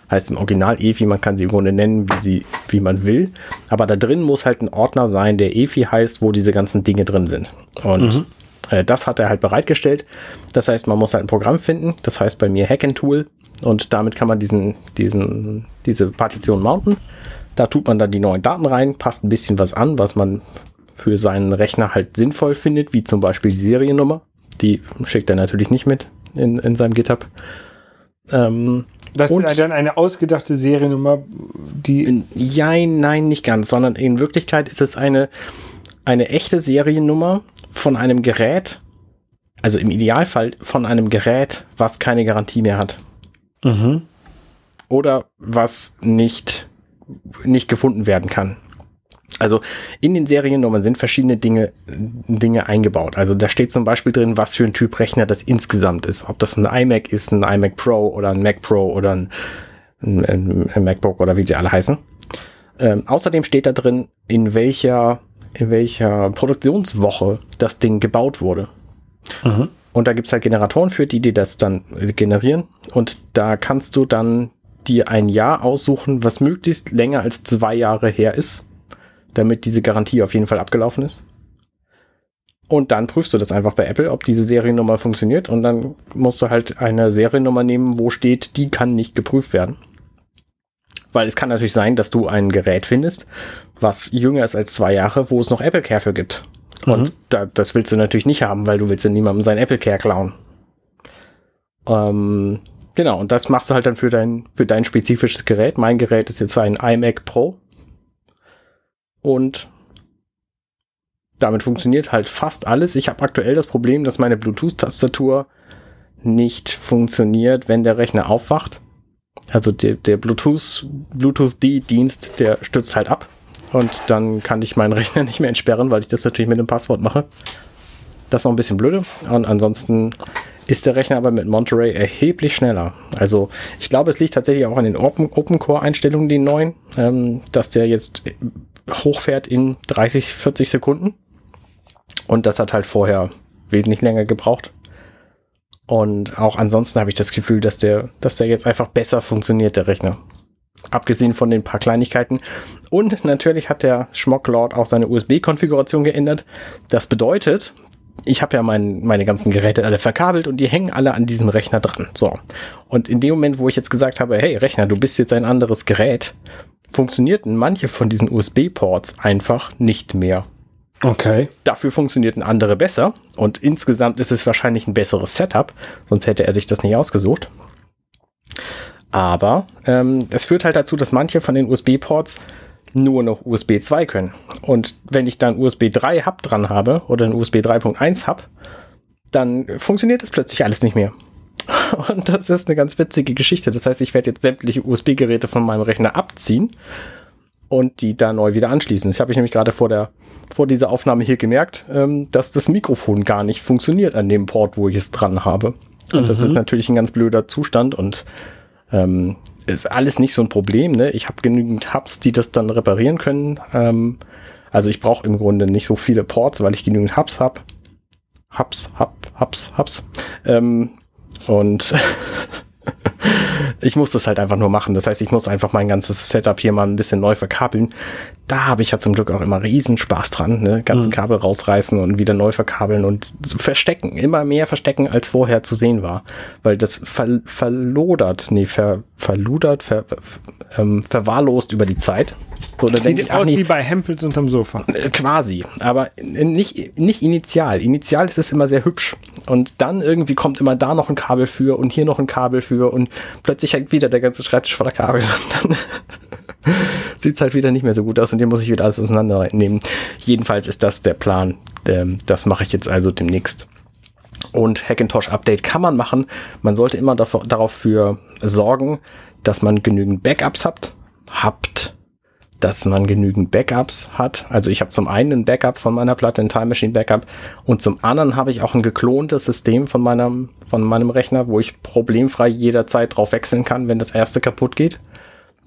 heißt im Original EFI, man kann sie im Grunde nennen, wie, sie, wie man will. Aber da drin muss halt ein Ordner sein, der EFI heißt, wo diese ganzen Dinge drin sind. Und mhm. Äh, das hat er halt bereitgestellt. Das heißt, man muss halt ein Programm finden. Das heißt bei mir Hack Tool. Und damit kann man diesen, diesen, diese Partition mounten. Da tut man dann die neuen Daten rein, passt ein bisschen was an, was man für seinen Rechner halt sinnvoll findet, wie zum Beispiel die Seriennummer. Die schickt er natürlich nicht mit in, in seinem GitHub. Ähm, das ist dann eine ausgedachte Seriennummer, die. Ja, nein, nicht ganz, sondern in Wirklichkeit ist es eine, eine echte Seriennummer von einem Gerät, also im Idealfall von einem Gerät, was keine Garantie mehr hat. Mhm. Oder was nicht, nicht gefunden werden kann. Also in den Seriennummern sind verschiedene Dinge, Dinge eingebaut. Also da steht zum Beispiel drin, was für ein Typ Rechner das insgesamt ist. Ob das ein iMac ist, ein iMac Pro oder ein Mac Pro oder ein, ein, ein MacBook oder wie sie alle heißen. Ähm, außerdem steht da drin, in welcher, in welcher Produktionswoche das Ding gebaut wurde. Mhm. Und da gibt's halt Generatoren für, die dir das dann generieren. Und da kannst du dann dir ein Jahr aussuchen, was möglichst länger als zwei Jahre her ist, damit diese Garantie auf jeden Fall abgelaufen ist. Und dann prüfst du das einfach bei Apple, ob diese Seriennummer funktioniert. Und dann musst du halt eine Seriennummer nehmen, wo steht, die kann nicht geprüft werden. Weil es kann natürlich sein, dass du ein Gerät findest, was jünger ist als zwei Jahre, wo es noch Apple Care für gibt. Und mhm. da, das willst du natürlich nicht haben, weil du willst ja niemandem sein Apple Care klauen. Ähm, genau, und das machst du halt dann für dein, für dein spezifisches Gerät. Mein Gerät ist jetzt ein iMac Pro. Und damit funktioniert halt fast alles. Ich habe aktuell das Problem, dass meine Bluetooth-Tastatur nicht funktioniert, wenn der Rechner aufwacht. Also der, der Bluetooth, Bluetooth-D-Dienst, der stürzt halt ab. Und dann kann ich meinen Rechner nicht mehr entsperren, weil ich das natürlich mit dem Passwort mache. Das ist noch ein bisschen blöde. Und ansonsten ist der Rechner aber mit Monterey erheblich schneller. Also ich glaube, es liegt tatsächlich auch an den Open, Open Core Einstellungen, den neuen, ähm, dass der jetzt hochfährt in 30, 40 Sekunden. Und das hat halt vorher wesentlich länger gebraucht. Und auch ansonsten habe ich das Gefühl, dass der, dass der jetzt einfach besser funktioniert, der Rechner. abgesehen von den paar Kleinigkeiten. Und natürlich hat der Schmocklord auch seine USB-Konfiguration geändert. Das bedeutet, ich habe ja mein, meine ganzen Geräte alle verkabelt und die hängen alle an diesem Rechner dran. So. Und in dem Moment, wo ich jetzt gesagt habe, hey Rechner, du bist jetzt ein anderes Gerät, funktionierten manche von diesen USB-Ports einfach nicht mehr. Okay. Dafür funktionierten andere besser und insgesamt ist es wahrscheinlich ein besseres Setup, sonst hätte er sich das nicht ausgesucht. Aber ähm, es führt halt dazu, dass manche von den USB-Ports nur noch USB 2 können. Und wenn ich dann USB 3 Hub dran habe oder ein USB 3.1 Hub, dann funktioniert es plötzlich alles nicht mehr. Und das ist eine ganz witzige Geschichte. Das heißt, ich werde jetzt sämtliche USB-Geräte von meinem Rechner abziehen und die da neu wieder anschließen. Das habe ich nämlich gerade vor der vor dieser Aufnahme hier gemerkt, ähm, dass das Mikrofon gar nicht funktioniert an dem Port, wo ich es dran habe. Und mhm. das ist mhm. natürlich ein ganz blöder Zustand und ähm, ist alles nicht so ein Problem. Ne? Ich habe genügend Hubs, die das dann reparieren können. Ähm, also ich brauche im Grunde nicht so viele Ports, weil ich genügend Hubs habe. Hubs, Hub, Hubs, Hubs. Ähm, und ich muss das halt einfach nur machen. Das heißt, ich muss einfach mein ganzes Setup hier mal ein bisschen neu verkabeln. Da habe ich ja zum Glück auch immer riesen Spaß dran. Ne? Ganzen mhm. Kabel rausreißen und wieder neu verkabeln und verstecken. Immer mehr verstecken, als vorher zu sehen war. Weil das ver verlodert, nee, ver verludert, ver ähm, verwahrlost über die Zeit. So, Sieht denke ich, aus nee, wie bei Hempels unterm Sofa. Äh, quasi, aber nicht, nicht initial. Initial ist es immer sehr hübsch. Und dann irgendwie kommt immer da noch ein Kabel für und hier noch ein Kabel für und plötzlich hängt wieder der ganze Schreibtisch voller Kabel. Und dann sieht halt wieder nicht mehr so gut aus und den muss ich wieder alles auseinandernehmen. Jedenfalls ist das der Plan. Das mache ich jetzt also demnächst. Und Hackintosh Update kann man machen. Man sollte immer dafür, für sorgen, dass man genügend Backups habt, habt, dass man genügend Backups hat. Also ich habe zum einen ein Backup von meiner Platte, ein Time Machine Backup und zum anderen habe ich auch ein geklontes System von meinem, von meinem Rechner, wo ich problemfrei jederzeit drauf wechseln kann, wenn das erste kaputt geht.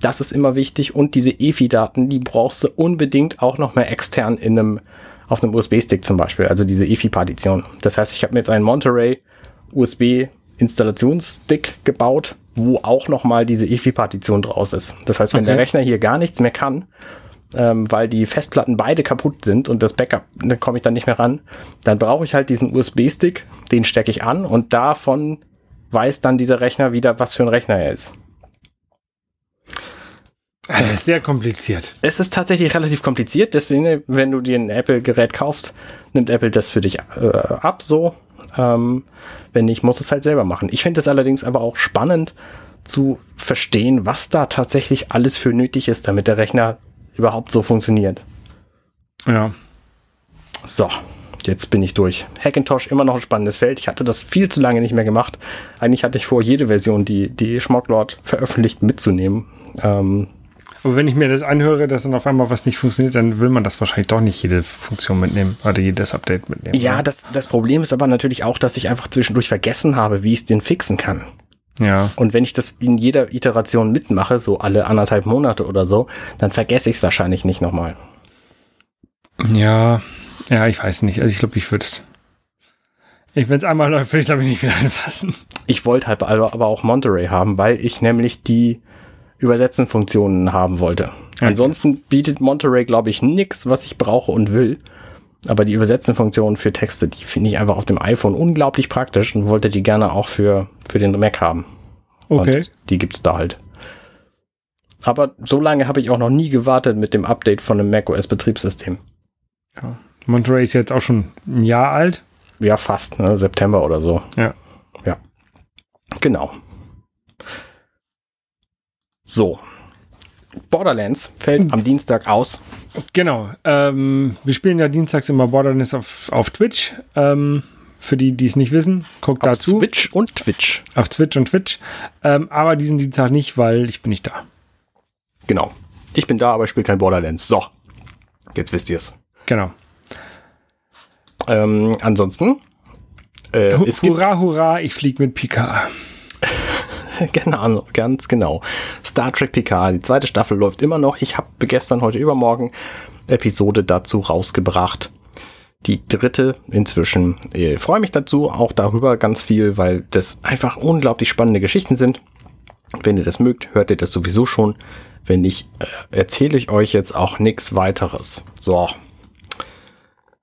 Das ist immer wichtig und diese EFI-Daten, die brauchst du unbedingt auch noch mal extern in einem, auf einem USB-Stick zum Beispiel, also diese EFI-Partition. Das heißt, ich habe mir jetzt einen Monterey USB-Installationsstick gebaut, wo auch noch mal diese EFI-Partition drauf ist. Das heißt, wenn okay. der Rechner hier gar nichts mehr kann, ähm, weil die Festplatten beide kaputt sind und das Backup, da komme ich dann nicht mehr ran, dann brauche ich halt diesen USB-Stick, den stecke ich an und davon weiß dann dieser Rechner wieder, was für ein Rechner er ist. Das ist sehr kompliziert. Es ist tatsächlich relativ kompliziert, deswegen, wenn du dir ein Apple-Gerät kaufst, nimmt Apple das für dich äh, ab, so. Ähm, wenn nicht, muss es halt selber machen. Ich finde es allerdings aber auch spannend zu verstehen, was da tatsächlich alles für nötig ist, damit der Rechner überhaupt so funktioniert. Ja. So, jetzt bin ich durch. Hackintosh immer noch ein spannendes Feld. Ich hatte das viel zu lange nicht mehr gemacht. Eigentlich hatte ich vor, jede Version, die die Schmocklord veröffentlicht, mitzunehmen. Ähm, aber wenn ich mir das anhöre, dass dann auf einmal was nicht funktioniert, dann will man das wahrscheinlich doch nicht jede Funktion mitnehmen oder jedes Update mitnehmen. Ja, das, das Problem ist aber natürlich auch, dass ich einfach zwischendurch vergessen habe, wie ich es denn fixen kann. Ja. Und wenn ich das in jeder Iteration mitmache, so alle anderthalb Monate oder so, dann vergesse ich es wahrscheinlich nicht nochmal. Ja, ja, ich weiß nicht. Also ich glaube, ich würde es. Wenn es einmal läuft, würde ich glaube ich nicht wieder anfassen. Ich wollte halt aber auch Monterey haben, weil ich nämlich die Übersetzen-Funktionen haben wollte. Okay. Ansonsten bietet Monterey, glaube ich, nichts, was ich brauche und will. Aber die Übersetzen-Funktionen für Texte, die finde ich einfach auf dem iPhone unglaublich praktisch und wollte die gerne auch für, für den Mac haben. Okay. Und die gibt's da halt. Aber so lange habe ich auch noch nie gewartet mit dem Update von einem macOS-Betriebssystem. Ja. Monterey ist jetzt auch schon ein Jahr alt. Ja, fast, ne? September oder so. Ja. Ja. Genau. So. Borderlands fällt am Dienstag aus. Genau. Ähm, wir spielen ja dienstags immer Borderlands auf, auf Twitch. Ähm, für die, die es nicht wissen, guckt auf dazu. Auf Twitch und Twitch. Auf Twitch und Twitch. Ähm, aber diesen Dienstag nicht, weil ich bin nicht da. Genau. Ich bin da, aber ich spiele kein Borderlands. So. Jetzt wisst ihr es. Genau. Ähm, ansonsten. Äh, hurra, hurra, ich fliege mit Pika. genau, ganz genau. Star Trek Picard, die zweite Staffel läuft immer noch. Ich habe gestern, heute übermorgen Episode dazu rausgebracht. Die dritte inzwischen. Ich freue mich dazu, auch darüber ganz viel, weil das einfach unglaublich spannende Geschichten sind. Wenn ihr das mögt, hört ihr das sowieso schon. Wenn nicht, äh, erzähle ich euch jetzt auch nichts weiteres. So.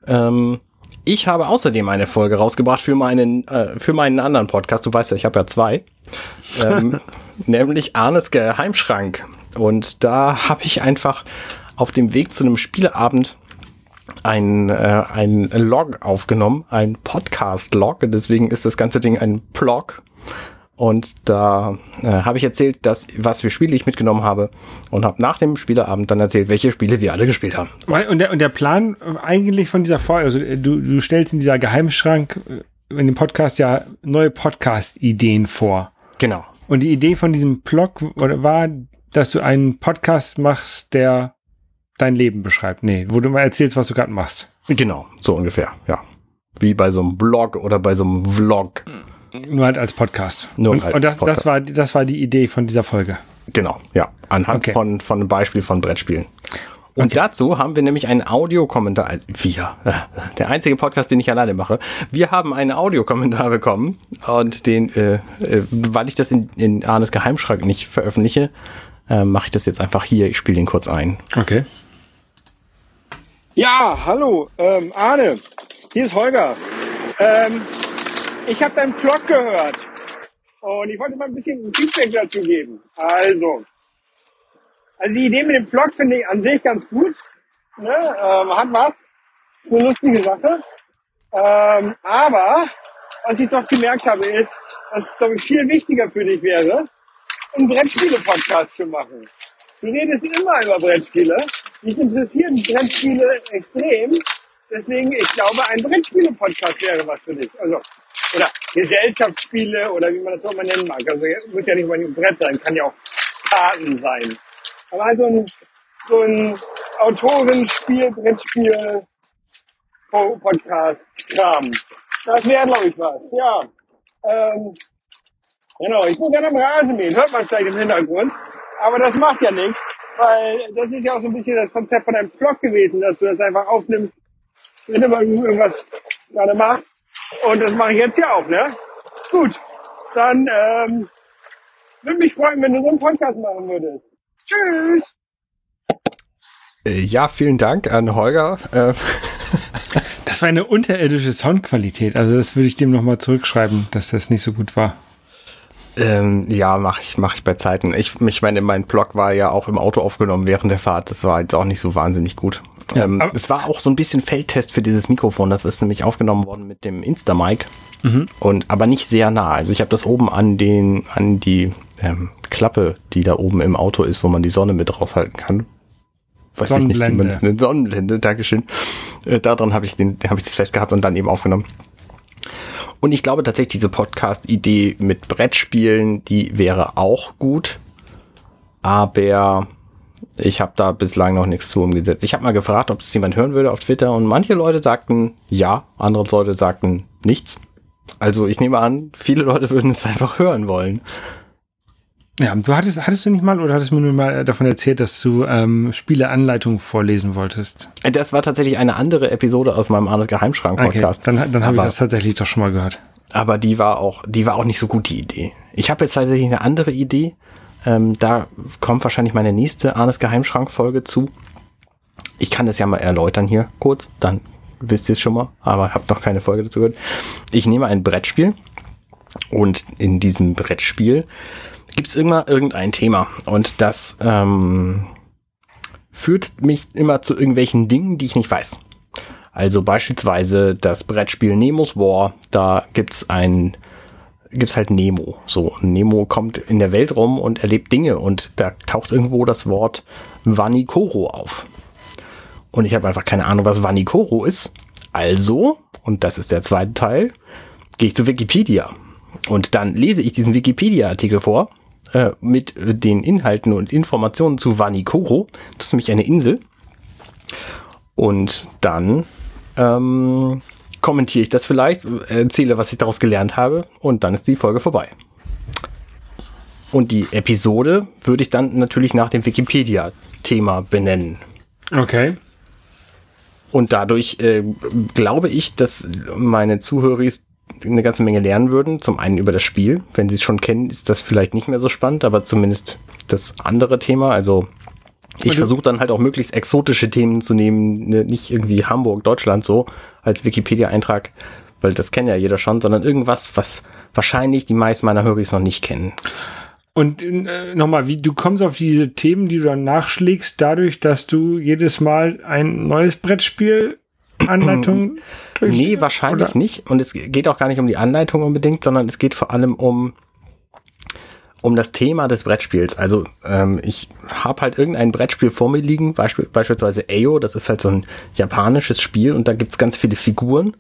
Ähm, ich habe außerdem eine Folge rausgebracht für meinen, äh, für meinen anderen Podcast. Du weißt ja, ich habe ja zwei. Ähm, nämlich Arnes Geheimschrank. Und da habe ich einfach auf dem Weg zu einem Spieleabend ein, äh, ein Log aufgenommen, ein Podcast-Log. Deswegen ist das ganze Ding ein Blog. Und da äh, habe ich erzählt, dass, was für Spiele ich mitgenommen habe und habe nach dem Spieleabend dann erzählt, welche Spiele wir alle gespielt haben. Und der, und der Plan eigentlich von dieser Folge, also du, du stellst in dieser Geheimschrank äh, in dem Podcast ja neue Podcast-Ideen vor. Genau. Und die Idee von diesem Blog war, dass du einen Podcast machst, der dein Leben beschreibt. Nee, wo du mal erzählst, was du gerade machst. Genau, so ungefähr, ja. Wie bei so einem Blog oder bei so einem Vlog. Hm. Nur halt als Podcast. Nur und, halt und das, Podcast. das, war, das war die Idee von dieser Folge. Genau, ja. Anhand Okay. von, von einem Beispiel von Brettspielen. Und Okay. dazu haben wir nämlich einen Audiokommentar. also Wir, der einzige Podcast, den ich alleine mache. Wir haben einen Audiokommentar bekommen und den, äh, äh, weil ich das in, in Arnes Geheimschrank nicht veröffentliche, äh, mache ich das jetzt einfach hier. Ich spiele den kurz ein. Okay. Ja, hallo, ähm, Arne, hier ist Holger. Ähm, ich habe deinen Vlog gehört und ich wollte mal ein bisschen Feedback dazu geben. Also, also die Idee mit dem Vlog finde ich an sich ganz gut. Ne? Ähm, hat was, eine lustige Sache. Ähm, aber was ich doch gemerkt habe, ist, dass es glaube ich viel wichtiger für dich wäre, einen Brettspiele-Podcast zu machen. Du redest immer über Brettspiele. Mich interessieren Brettspiele extrem. Deswegen, ich glaube, ein Brettspiele-Podcast wäre was für dich. Also, oder Gesellschaftsspiele oder wie man das auch mal nennen mag. Also, muss ja nicht mal ein Brett sein, kann ja auch Karten sein. Aber also ein, so ein Autorenspiel, Brettspiel, Po- Podcast, Kram. Das wäre, glaube ich, was. Ja. Ähm, Genau, ich bin gerne am Rasenmähen, hört man vielleicht im Hintergrund. Aber das macht ja nichts, weil das ist ja auch so ein bisschen das Konzept von deinem Blog gewesen, dass du das einfach aufnimmst, wenn du mal irgendwas gerade machst. Und das mache ich jetzt ja auch, ne? Gut, dann ähm, würde mich freuen, wenn du so einen Podcast machen würdest. Tschüss! Äh, ja, vielen Dank an Holger. Äh, Das war eine unterirdische Soundqualität. Also das würde ich dem nochmal zurückschreiben, dass das nicht so gut war. Ähm, ja, mache ich, mach ich bei Zeiten. Ich, ich meine, mein Blog war ja auch im Auto aufgenommen während der Fahrt. Das war jetzt auch nicht so wahnsinnig gut. Ja, ähm, es war auch so ein bisschen Feldtest für dieses Mikrofon. Das ist nämlich aufgenommen worden mit dem Insta-Mic. Mhm. Und aber nicht sehr nah. Also ich habe das oben an den, an die ähm, Klappe, die da oben im Auto ist, wo man die Sonne mit raushalten kann. Weiß ich nicht, wie man Sonnenblende. das nennt. Sonnenblende, Dankeschön. Äh, daran habe ich den, habe ich das festgehabt und dann eben aufgenommen. Und ich glaube tatsächlich, diese Podcast-Idee mit Brettspielen, die wäre auch gut. Aber ich habe da bislang noch nichts zu umgesetzt. Ich habe mal gefragt, ob das jemand hören würde auf Twitter und manche Leute sagten ja, andere Leute sagten nichts. Also ich nehme an, viele Leute würden es einfach hören wollen. Ja, du hattest, hattest du nicht mal oder hattest du mir nur mal davon erzählt, dass du ähm, Spieleanleitungen vorlesen wolltest? Das war tatsächlich eine andere Episode aus meinem Arnes Geheimschrank-Podcast. dann, dann habe ich das tatsächlich doch schon mal gehört. Aber die war auch, die war auch nicht so gut, die Idee. Ich habe jetzt tatsächlich eine andere Idee. Ähm, da kommt wahrscheinlich meine nächste Arnes Geheimschrank-Folge zu. Ich kann das ja mal erläutern hier kurz, dann wisst ihr es schon mal, aber habt noch keine Folge dazu gehört. Ich nehme ein Brettspiel und in diesem Brettspiel gibt es immer irgendein Thema und das ähm, führt mich immer zu irgendwelchen Dingen, die ich nicht weiß. Also beispielsweise das Brettspiel Nemo's War, da gibt's ein gibt's halt Nemo. So, Nemo kommt in der Welt rum und erlebt Dinge und da taucht irgendwo das Wort Vanikoro auf. Und ich habe einfach keine Ahnung, was Vanikoro ist. Also, und das ist der zweite Teil, gehe ich zu Wikipedia. Und dann lese ich diesen Wikipedia-Artikel vor äh, mit äh, den Inhalten und Informationen zu Vanikoro. Das ist nämlich eine Insel. Und dann ähm, kommentiere ich das vielleicht, erzähle, was ich daraus gelernt habe und dann ist die Folge vorbei. Und die Episode würde ich dann natürlich nach dem Wikipedia-Thema benennen. Okay. Und dadurch äh, glaube ich, dass meine Zuhörer eine ganze Menge lernen würden. Zum einen über das Spiel. Wenn sie es schon kennen, ist das vielleicht nicht mehr so spannend, aber zumindest das andere Thema. Also ich versuche dann halt auch möglichst exotische Themen zu nehmen, ne, nicht irgendwie Hamburg, Deutschland so als Wikipedia-Eintrag, weil das kennt ja jeder schon, sondern irgendwas, was wahrscheinlich die meisten meiner Hörer noch nicht kennen. Und äh, nochmal, wie du kommst auf diese Themen, die du dann nachschlägst, dadurch, dass du jedes Mal ein neues Brettspiel Anleitung durch. Nee, wahrscheinlich oder? nicht. Und es geht auch gar nicht um die Anleitung unbedingt, sondern es geht vor allem um um das Thema des Brettspiels. Also ähm, ich habe halt irgendein Brettspiel vor mir liegen, Beispiel, beispielsweise Ayo, das ist halt so ein japanisches Spiel und da gibt's ganz viele Figuren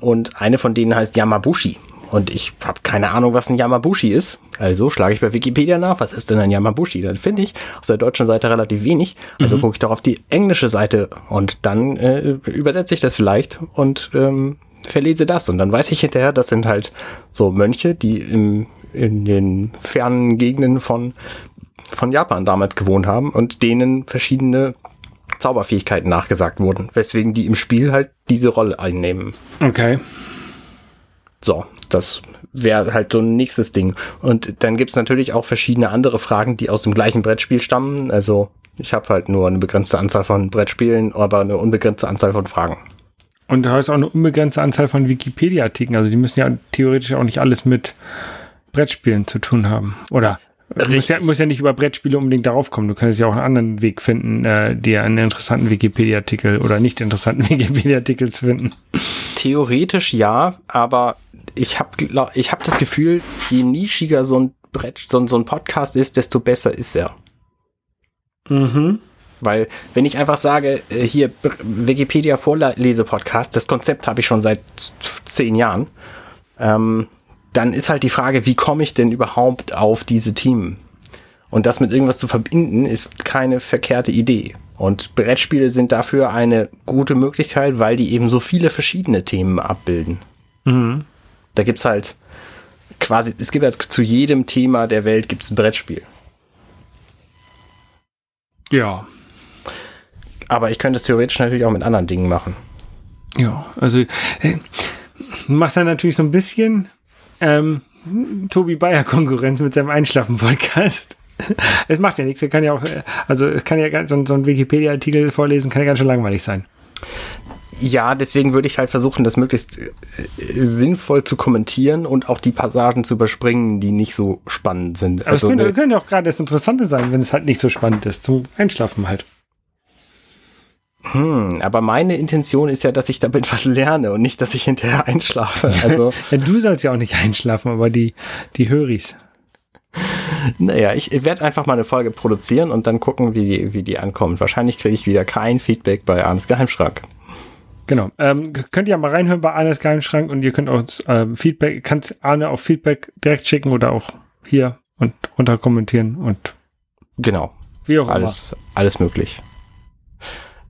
und eine von denen heißt Yamabushi. Und ich habe keine Ahnung, was ein Yamabushi ist. Also schlage ich bei Wikipedia nach, was ist denn ein Yamabushi? Dann finde ich auf der deutschen Seite relativ wenig. Also mhm. gucke ich doch auf die englische Seite und dann äh, übersetze ich das vielleicht und ähm, verlese das. Und dann weiß ich hinterher, das sind halt so Mönche, die im, in den fernen Gegenden von, von Japan damals gewohnt haben und denen verschiedene Zauberfähigkeiten nachgesagt wurden, weswegen die im Spiel halt diese Rolle einnehmen. Okay. So, das wäre halt so ein nächstes Ding. Und dann gibt's natürlich auch verschiedene andere Fragen, die aus dem gleichen Brettspiel stammen. Also ich habe halt nur eine begrenzte Anzahl von Brettspielen, aber eine unbegrenzte Anzahl von Fragen. Und du hast auch eine unbegrenzte Anzahl von Wikipedia-Artikeln. Also die müssen ja theoretisch auch nicht alles mit Brettspielen zu tun haben. Oder Du musst ja, musst ja nicht über Brettspiele unbedingt darauf kommen. Du kannst ja auch einen anderen Weg finden, äh, dir einen interessanten Wikipedia-Artikel oder nicht interessanten Wikipedia-Artikel zu finden. Theoretisch ja, aber ich habe ich hab das Gefühl, je nischiger so ein Brett, so, so ein Podcast ist, desto besser ist er. Mhm. Weil, wenn ich einfach sage, äh, hier Wikipedia Vorlese-Podcast, das Konzept habe ich schon seit zehn Jahren, ähm, dann ist halt die Frage, wie komme ich denn überhaupt auf diese Themen? Und das mit irgendwas zu verbinden, ist keine verkehrte Idee. Und Brettspiele sind dafür eine gute Möglichkeit, weil die eben so viele verschiedene Themen abbilden. Mhm. Da gibt's halt quasi, es gibt halt zu jedem Thema der Welt gibt's ein Brettspiel. Ja. Aber ich könnte es theoretisch natürlich auch mit anderen Dingen machen. Ja, also äh, du machst ja natürlich so ein bisschen ähm, Tobi Bayer Konkurrenz mit seinem Einschlafen-Podcast. Es macht ja nichts, er kann ja auch, also es kann ja so, so ein Wikipedia-Artikel vorlesen, kann ja ganz schön langweilig sein. Ja, deswegen würde ich halt versuchen, das möglichst äh, sinnvoll zu kommentieren und auch die Passagen zu überspringen, die nicht so spannend sind. Aber also, es könnte, könnte auch gerade das Interessante sein, wenn es halt nicht so spannend ist, zum Einschlafen halt. Hm, aber meine Intention ist ja, dass ich damit was lerne und nicht, dass ich hinterher einschlafe. Also ja, du sollst ja auch nicht einschlafen, aber die, die Höris. Naja, ich werde einfach mal eine Folge produzieren und dann gucken, wie, wie die ankommt. Wahrscheinlich kriege ich wieder kein Feedback bei Arnes Geheimschrank. Genau. Ähm, könnt ihr mal reinhören bei Arnes Geheimschrank und ihr könnt auch ähm, Feedback, kannst Arne auch Feedback direkt schicken oder auch hier und runter kommentieren und genau. Wie auch alles, immer. Alles möglich.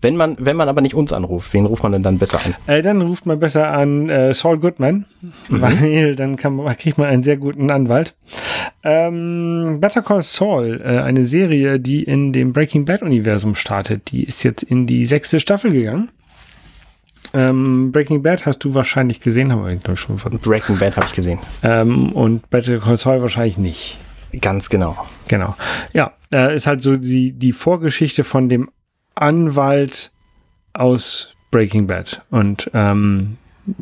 Wenn man, wenn man aber nicht uns anruft, wen ruft man denn dann besser an? Äh, dann ruft man besser an äh, Saul Goodman, mhm. weil dann kann man, kriegt man einen sehr guten Anwalt. Ähm, Better Call Saul, äh, eine Serie, die in dem Breaking Bad Universum startet, die ist jetzt in die sechste Staffel gegangen. Ähm, Breaking Bad hast du wahrscheinlich gesehen, haben wir glaube schon von. Breaking Bad habe ich gesehen. Ähm, und Better Call Saul wahrscheinlich nicht. Ganz genau. Genau. Ja, äh, ist halt so die, die Vorgeschichte von dem Anwalt aus Breaking Bad. Und ähm,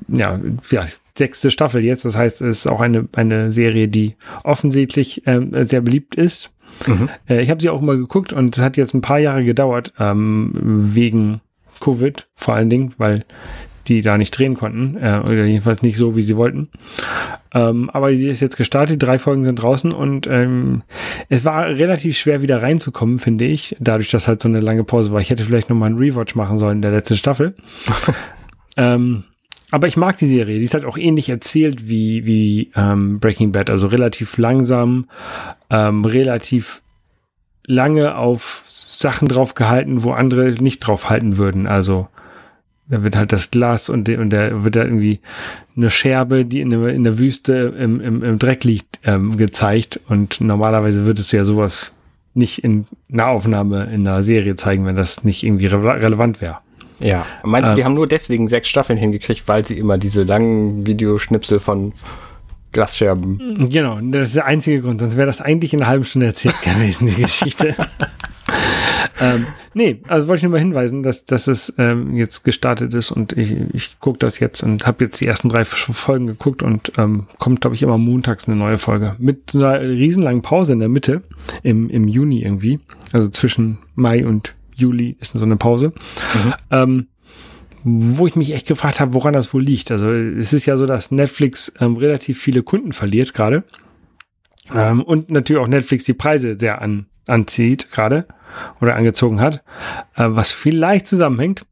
ja, ja, sechste Staffel jetzt. Das heißt, es ist auch eine, eine Serie, die offensichtlich ähm, sehr beliebt ist. Mhm. Äh, ich habe sie auch mal geguckt und es hat jetzt ein paar Jahre gedauert, ähm, wegen Covid vor allen Dingen, weil die da nicht drehen konnten, äh, oder jedenfalls nicht so, wie sie wollten. Ähm, aber die ist jetzt gestartet, drei Folgen sind draußen und ähm, es war relativ schwer wieder reinzukommen, finde ich, dadurch, dass halt so eine lange Pause war. Ich hätte vielleicht nochmal einen Rewatch machen sollen in der letzten Staffel. ähm, aber ich mag die Serie. Die ist halt auch ähnlich erzählt wie, wie ähm, Breaking Bad. Also relativ langsam, ähm, relativ lange auf Sachen drauf gehalten, wo andere nicht drauf halten würden. Also da wird halt das Glas und, de, und da wird da irgendwie eine Scherbe, die in der, in der Wüste im, im, im Dreck liegt, ähm, gezeigt. Und normalerweise würdest du ja sowas nicht in Nahaufnahme in einer Serie zeigen, wenn das nicht irgendwie re relevant wäre. Ja. Meinst du, die haben nur deswegen sechs Staffeln hingekriegt, weil sie immer diese langen Videoschnipsel von Glasscherben. Genau, das ist der einzige Grund. Sonst wäre das eigentlich in einer halben Stunde erzählt gewesen, die Geschichte. ähm, nee, also wollte ich nur mal hinweisen, dass, dass es ähm, jetzt gestartet ist und ich, ich gucke das jetzt und habe jetzt die ersten drei Folgen geguckt und ähm, kommt, glaube ich, immer montags eine neue Folge. Mit einer riesenlangen Pause in der Mitte, im, im Juni irgendwie. Also zwischen Mai und Juli ist so eine Pause. Mhm. Ähm, wo ich mich echt gefragt habe, woran das wohl liegt. Also es ist ja so, dass Netflix ähm, relativ viele Kunden verliert gerade. Ähm, und natürlich auch Netflix die Preise sehr an, anzieht gerade oder angezogen hat, äh, was vielleicht zusammenhängt.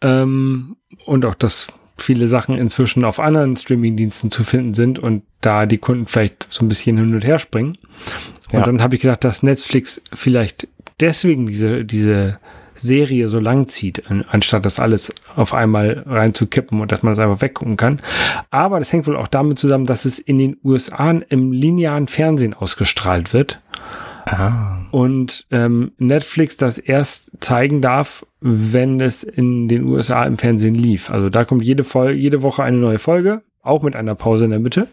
Ähm, und auch, dass viele Sachen inzwischen auf anderen Streamingdiensten zu finden sind und da die Kunden vielleicht so ein bisschen hin und her springen. Und ja. dann habe ich gedacht, dass Netflix vielleicht deswegen diese, diese Serie so lang zieht, anstatt das alles auf einmal reinzukippen und dass man es einfach weggucken kann. Aber das hängt wohl auch damit zusammen, dass es in den USA im linearen Fernsehen ausgestrahlt wird. Ah. Und ähm, Netflix das erst zeigen darf, wenn es in den USA im Fernsehen lief. Also da kommt jede, Folge, jede Woche eine neue Folge, auch mit einer Pause in der Mitte.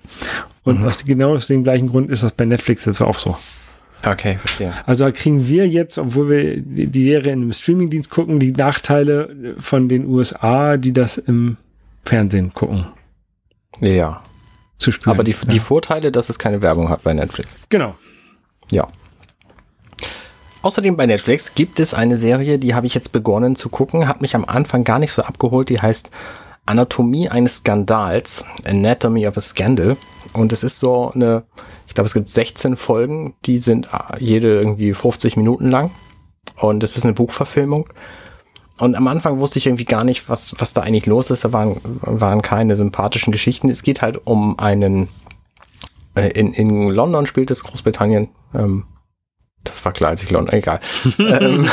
Und mhm. aus genau aus dem gleichen Grund ist das bei Netflix jetzt auch so. Okay, verstehe. Also kriegen wir jetzt, obwohl wir die Serie in einem Streamingdienst gucken, die Nachteile von den USA, die das im Fernsehen gucken. Ja. Zu spüren. Aber die, ja. die Vorteile, dass es keine Werbung hat bei Netflix. Genau. Ja. Außerdem bei Netflix gibt es eine Serie, die habe ich jetzt begonnen zu gucken, hat mich am Anfang gar nicht so abgeholt, die heißt Anatomie eines Skandals, Anatomy of a Scandal. Und es ist so eine, ich glaube, es gibt 16 Folgen, die sind jede irgendwie 50 Minuten lang. Und es ist eine Buchverfilmung. Und am Anfang wusste ich irgendwie gar nicht, was, was da eigentlich los ist. Da waren, waren keine sympathischen Geschichten. Es geht halt um einen, äh, in, in London spielt es Großbritannien. Ähm, das war klar, als ich London, egal. ähm,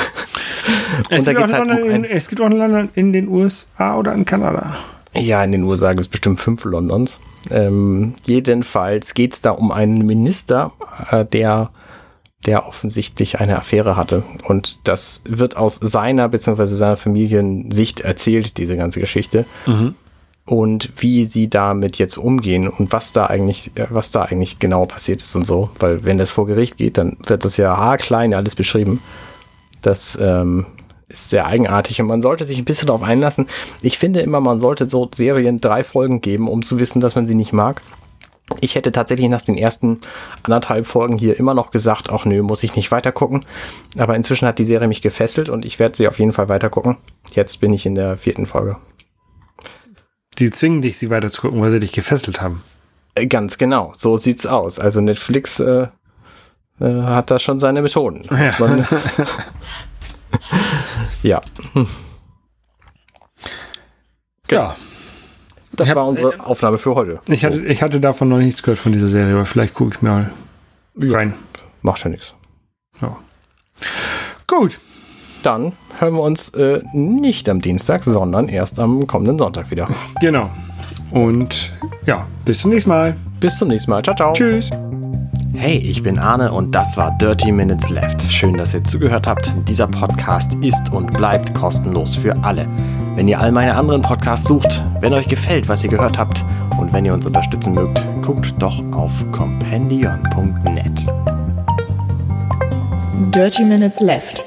es, gibt halt in, es gibt auch London in den USA oder in Kanada. Ja, in den USA gibt es bestimmt fünf Londons. Ähm, jedenfalls geht es da um einen Minister, äh, der, der offensichtlich eine Affäre hatte. Und das wird aus seiner bzw. seiner Familiensicht erzählt, diese ganze Geschichte. Mhm. Und wie sie damit jetzt umgehen und was da eigentlich, äh, was da eigentlich genau passiert ist und so. Weil wenn das vor Gericht geht, dann wird das ja haarklein alles beschrieben. Das ähm, ist sehr eigenartig und man sollte sich ein bisschen darauf einlassen. Ich finde immer, man sollte so Serien drei Folgen geben, um zu wissen, dass man sie nicht mag. Ich hätte tatsächlich nach den ersten anderthalb Folgen hier immer noch gesagt, ach nö, muss ich nicht weiter gucken. Aber inzwischen hat die Serie mich gefesselt und ich werde sie auf jeden Fall weiter gucken. Jetzt bin ich in der vierten Folge. Die zwingen dich, sie weiter zu gucken, weil sie dich gefesselt haben. Äh, ganz genau, so sieht's aus. Also Netflix äh, äh, hat da schon seine Methoden. Ja. ja. Ja. Das hab, war unsere äh, Aufnahme für heute. Ich hatte, ich hatte davon noch nichts gehört von dieser Serie, aber vielleicht gucke ich mal ja, rein. Macht ja nichts. Ja. Gut. Dann hören wir uns äh, nicht am Dienstag, sondern erst am kommenden Sonntag wieder. Genau. Und ja, bis zum nächsten Mal. Bis zum nächsten Mal. Ciao, ciao. Tschüss. Hey, ich bin Arne und das war Dirty Minutes Left. Schön, dass ihr zugehört habt. Dieser Podcast ist und bleibt kostenlos für alle. Wenn ihr all meine anderen Podcasts sucht, wenn euch gefällt, was ihr gehört habt und wenn ihr uns unterstützen mögt, guckt doch auf compendion.net. Dirty Minutes Left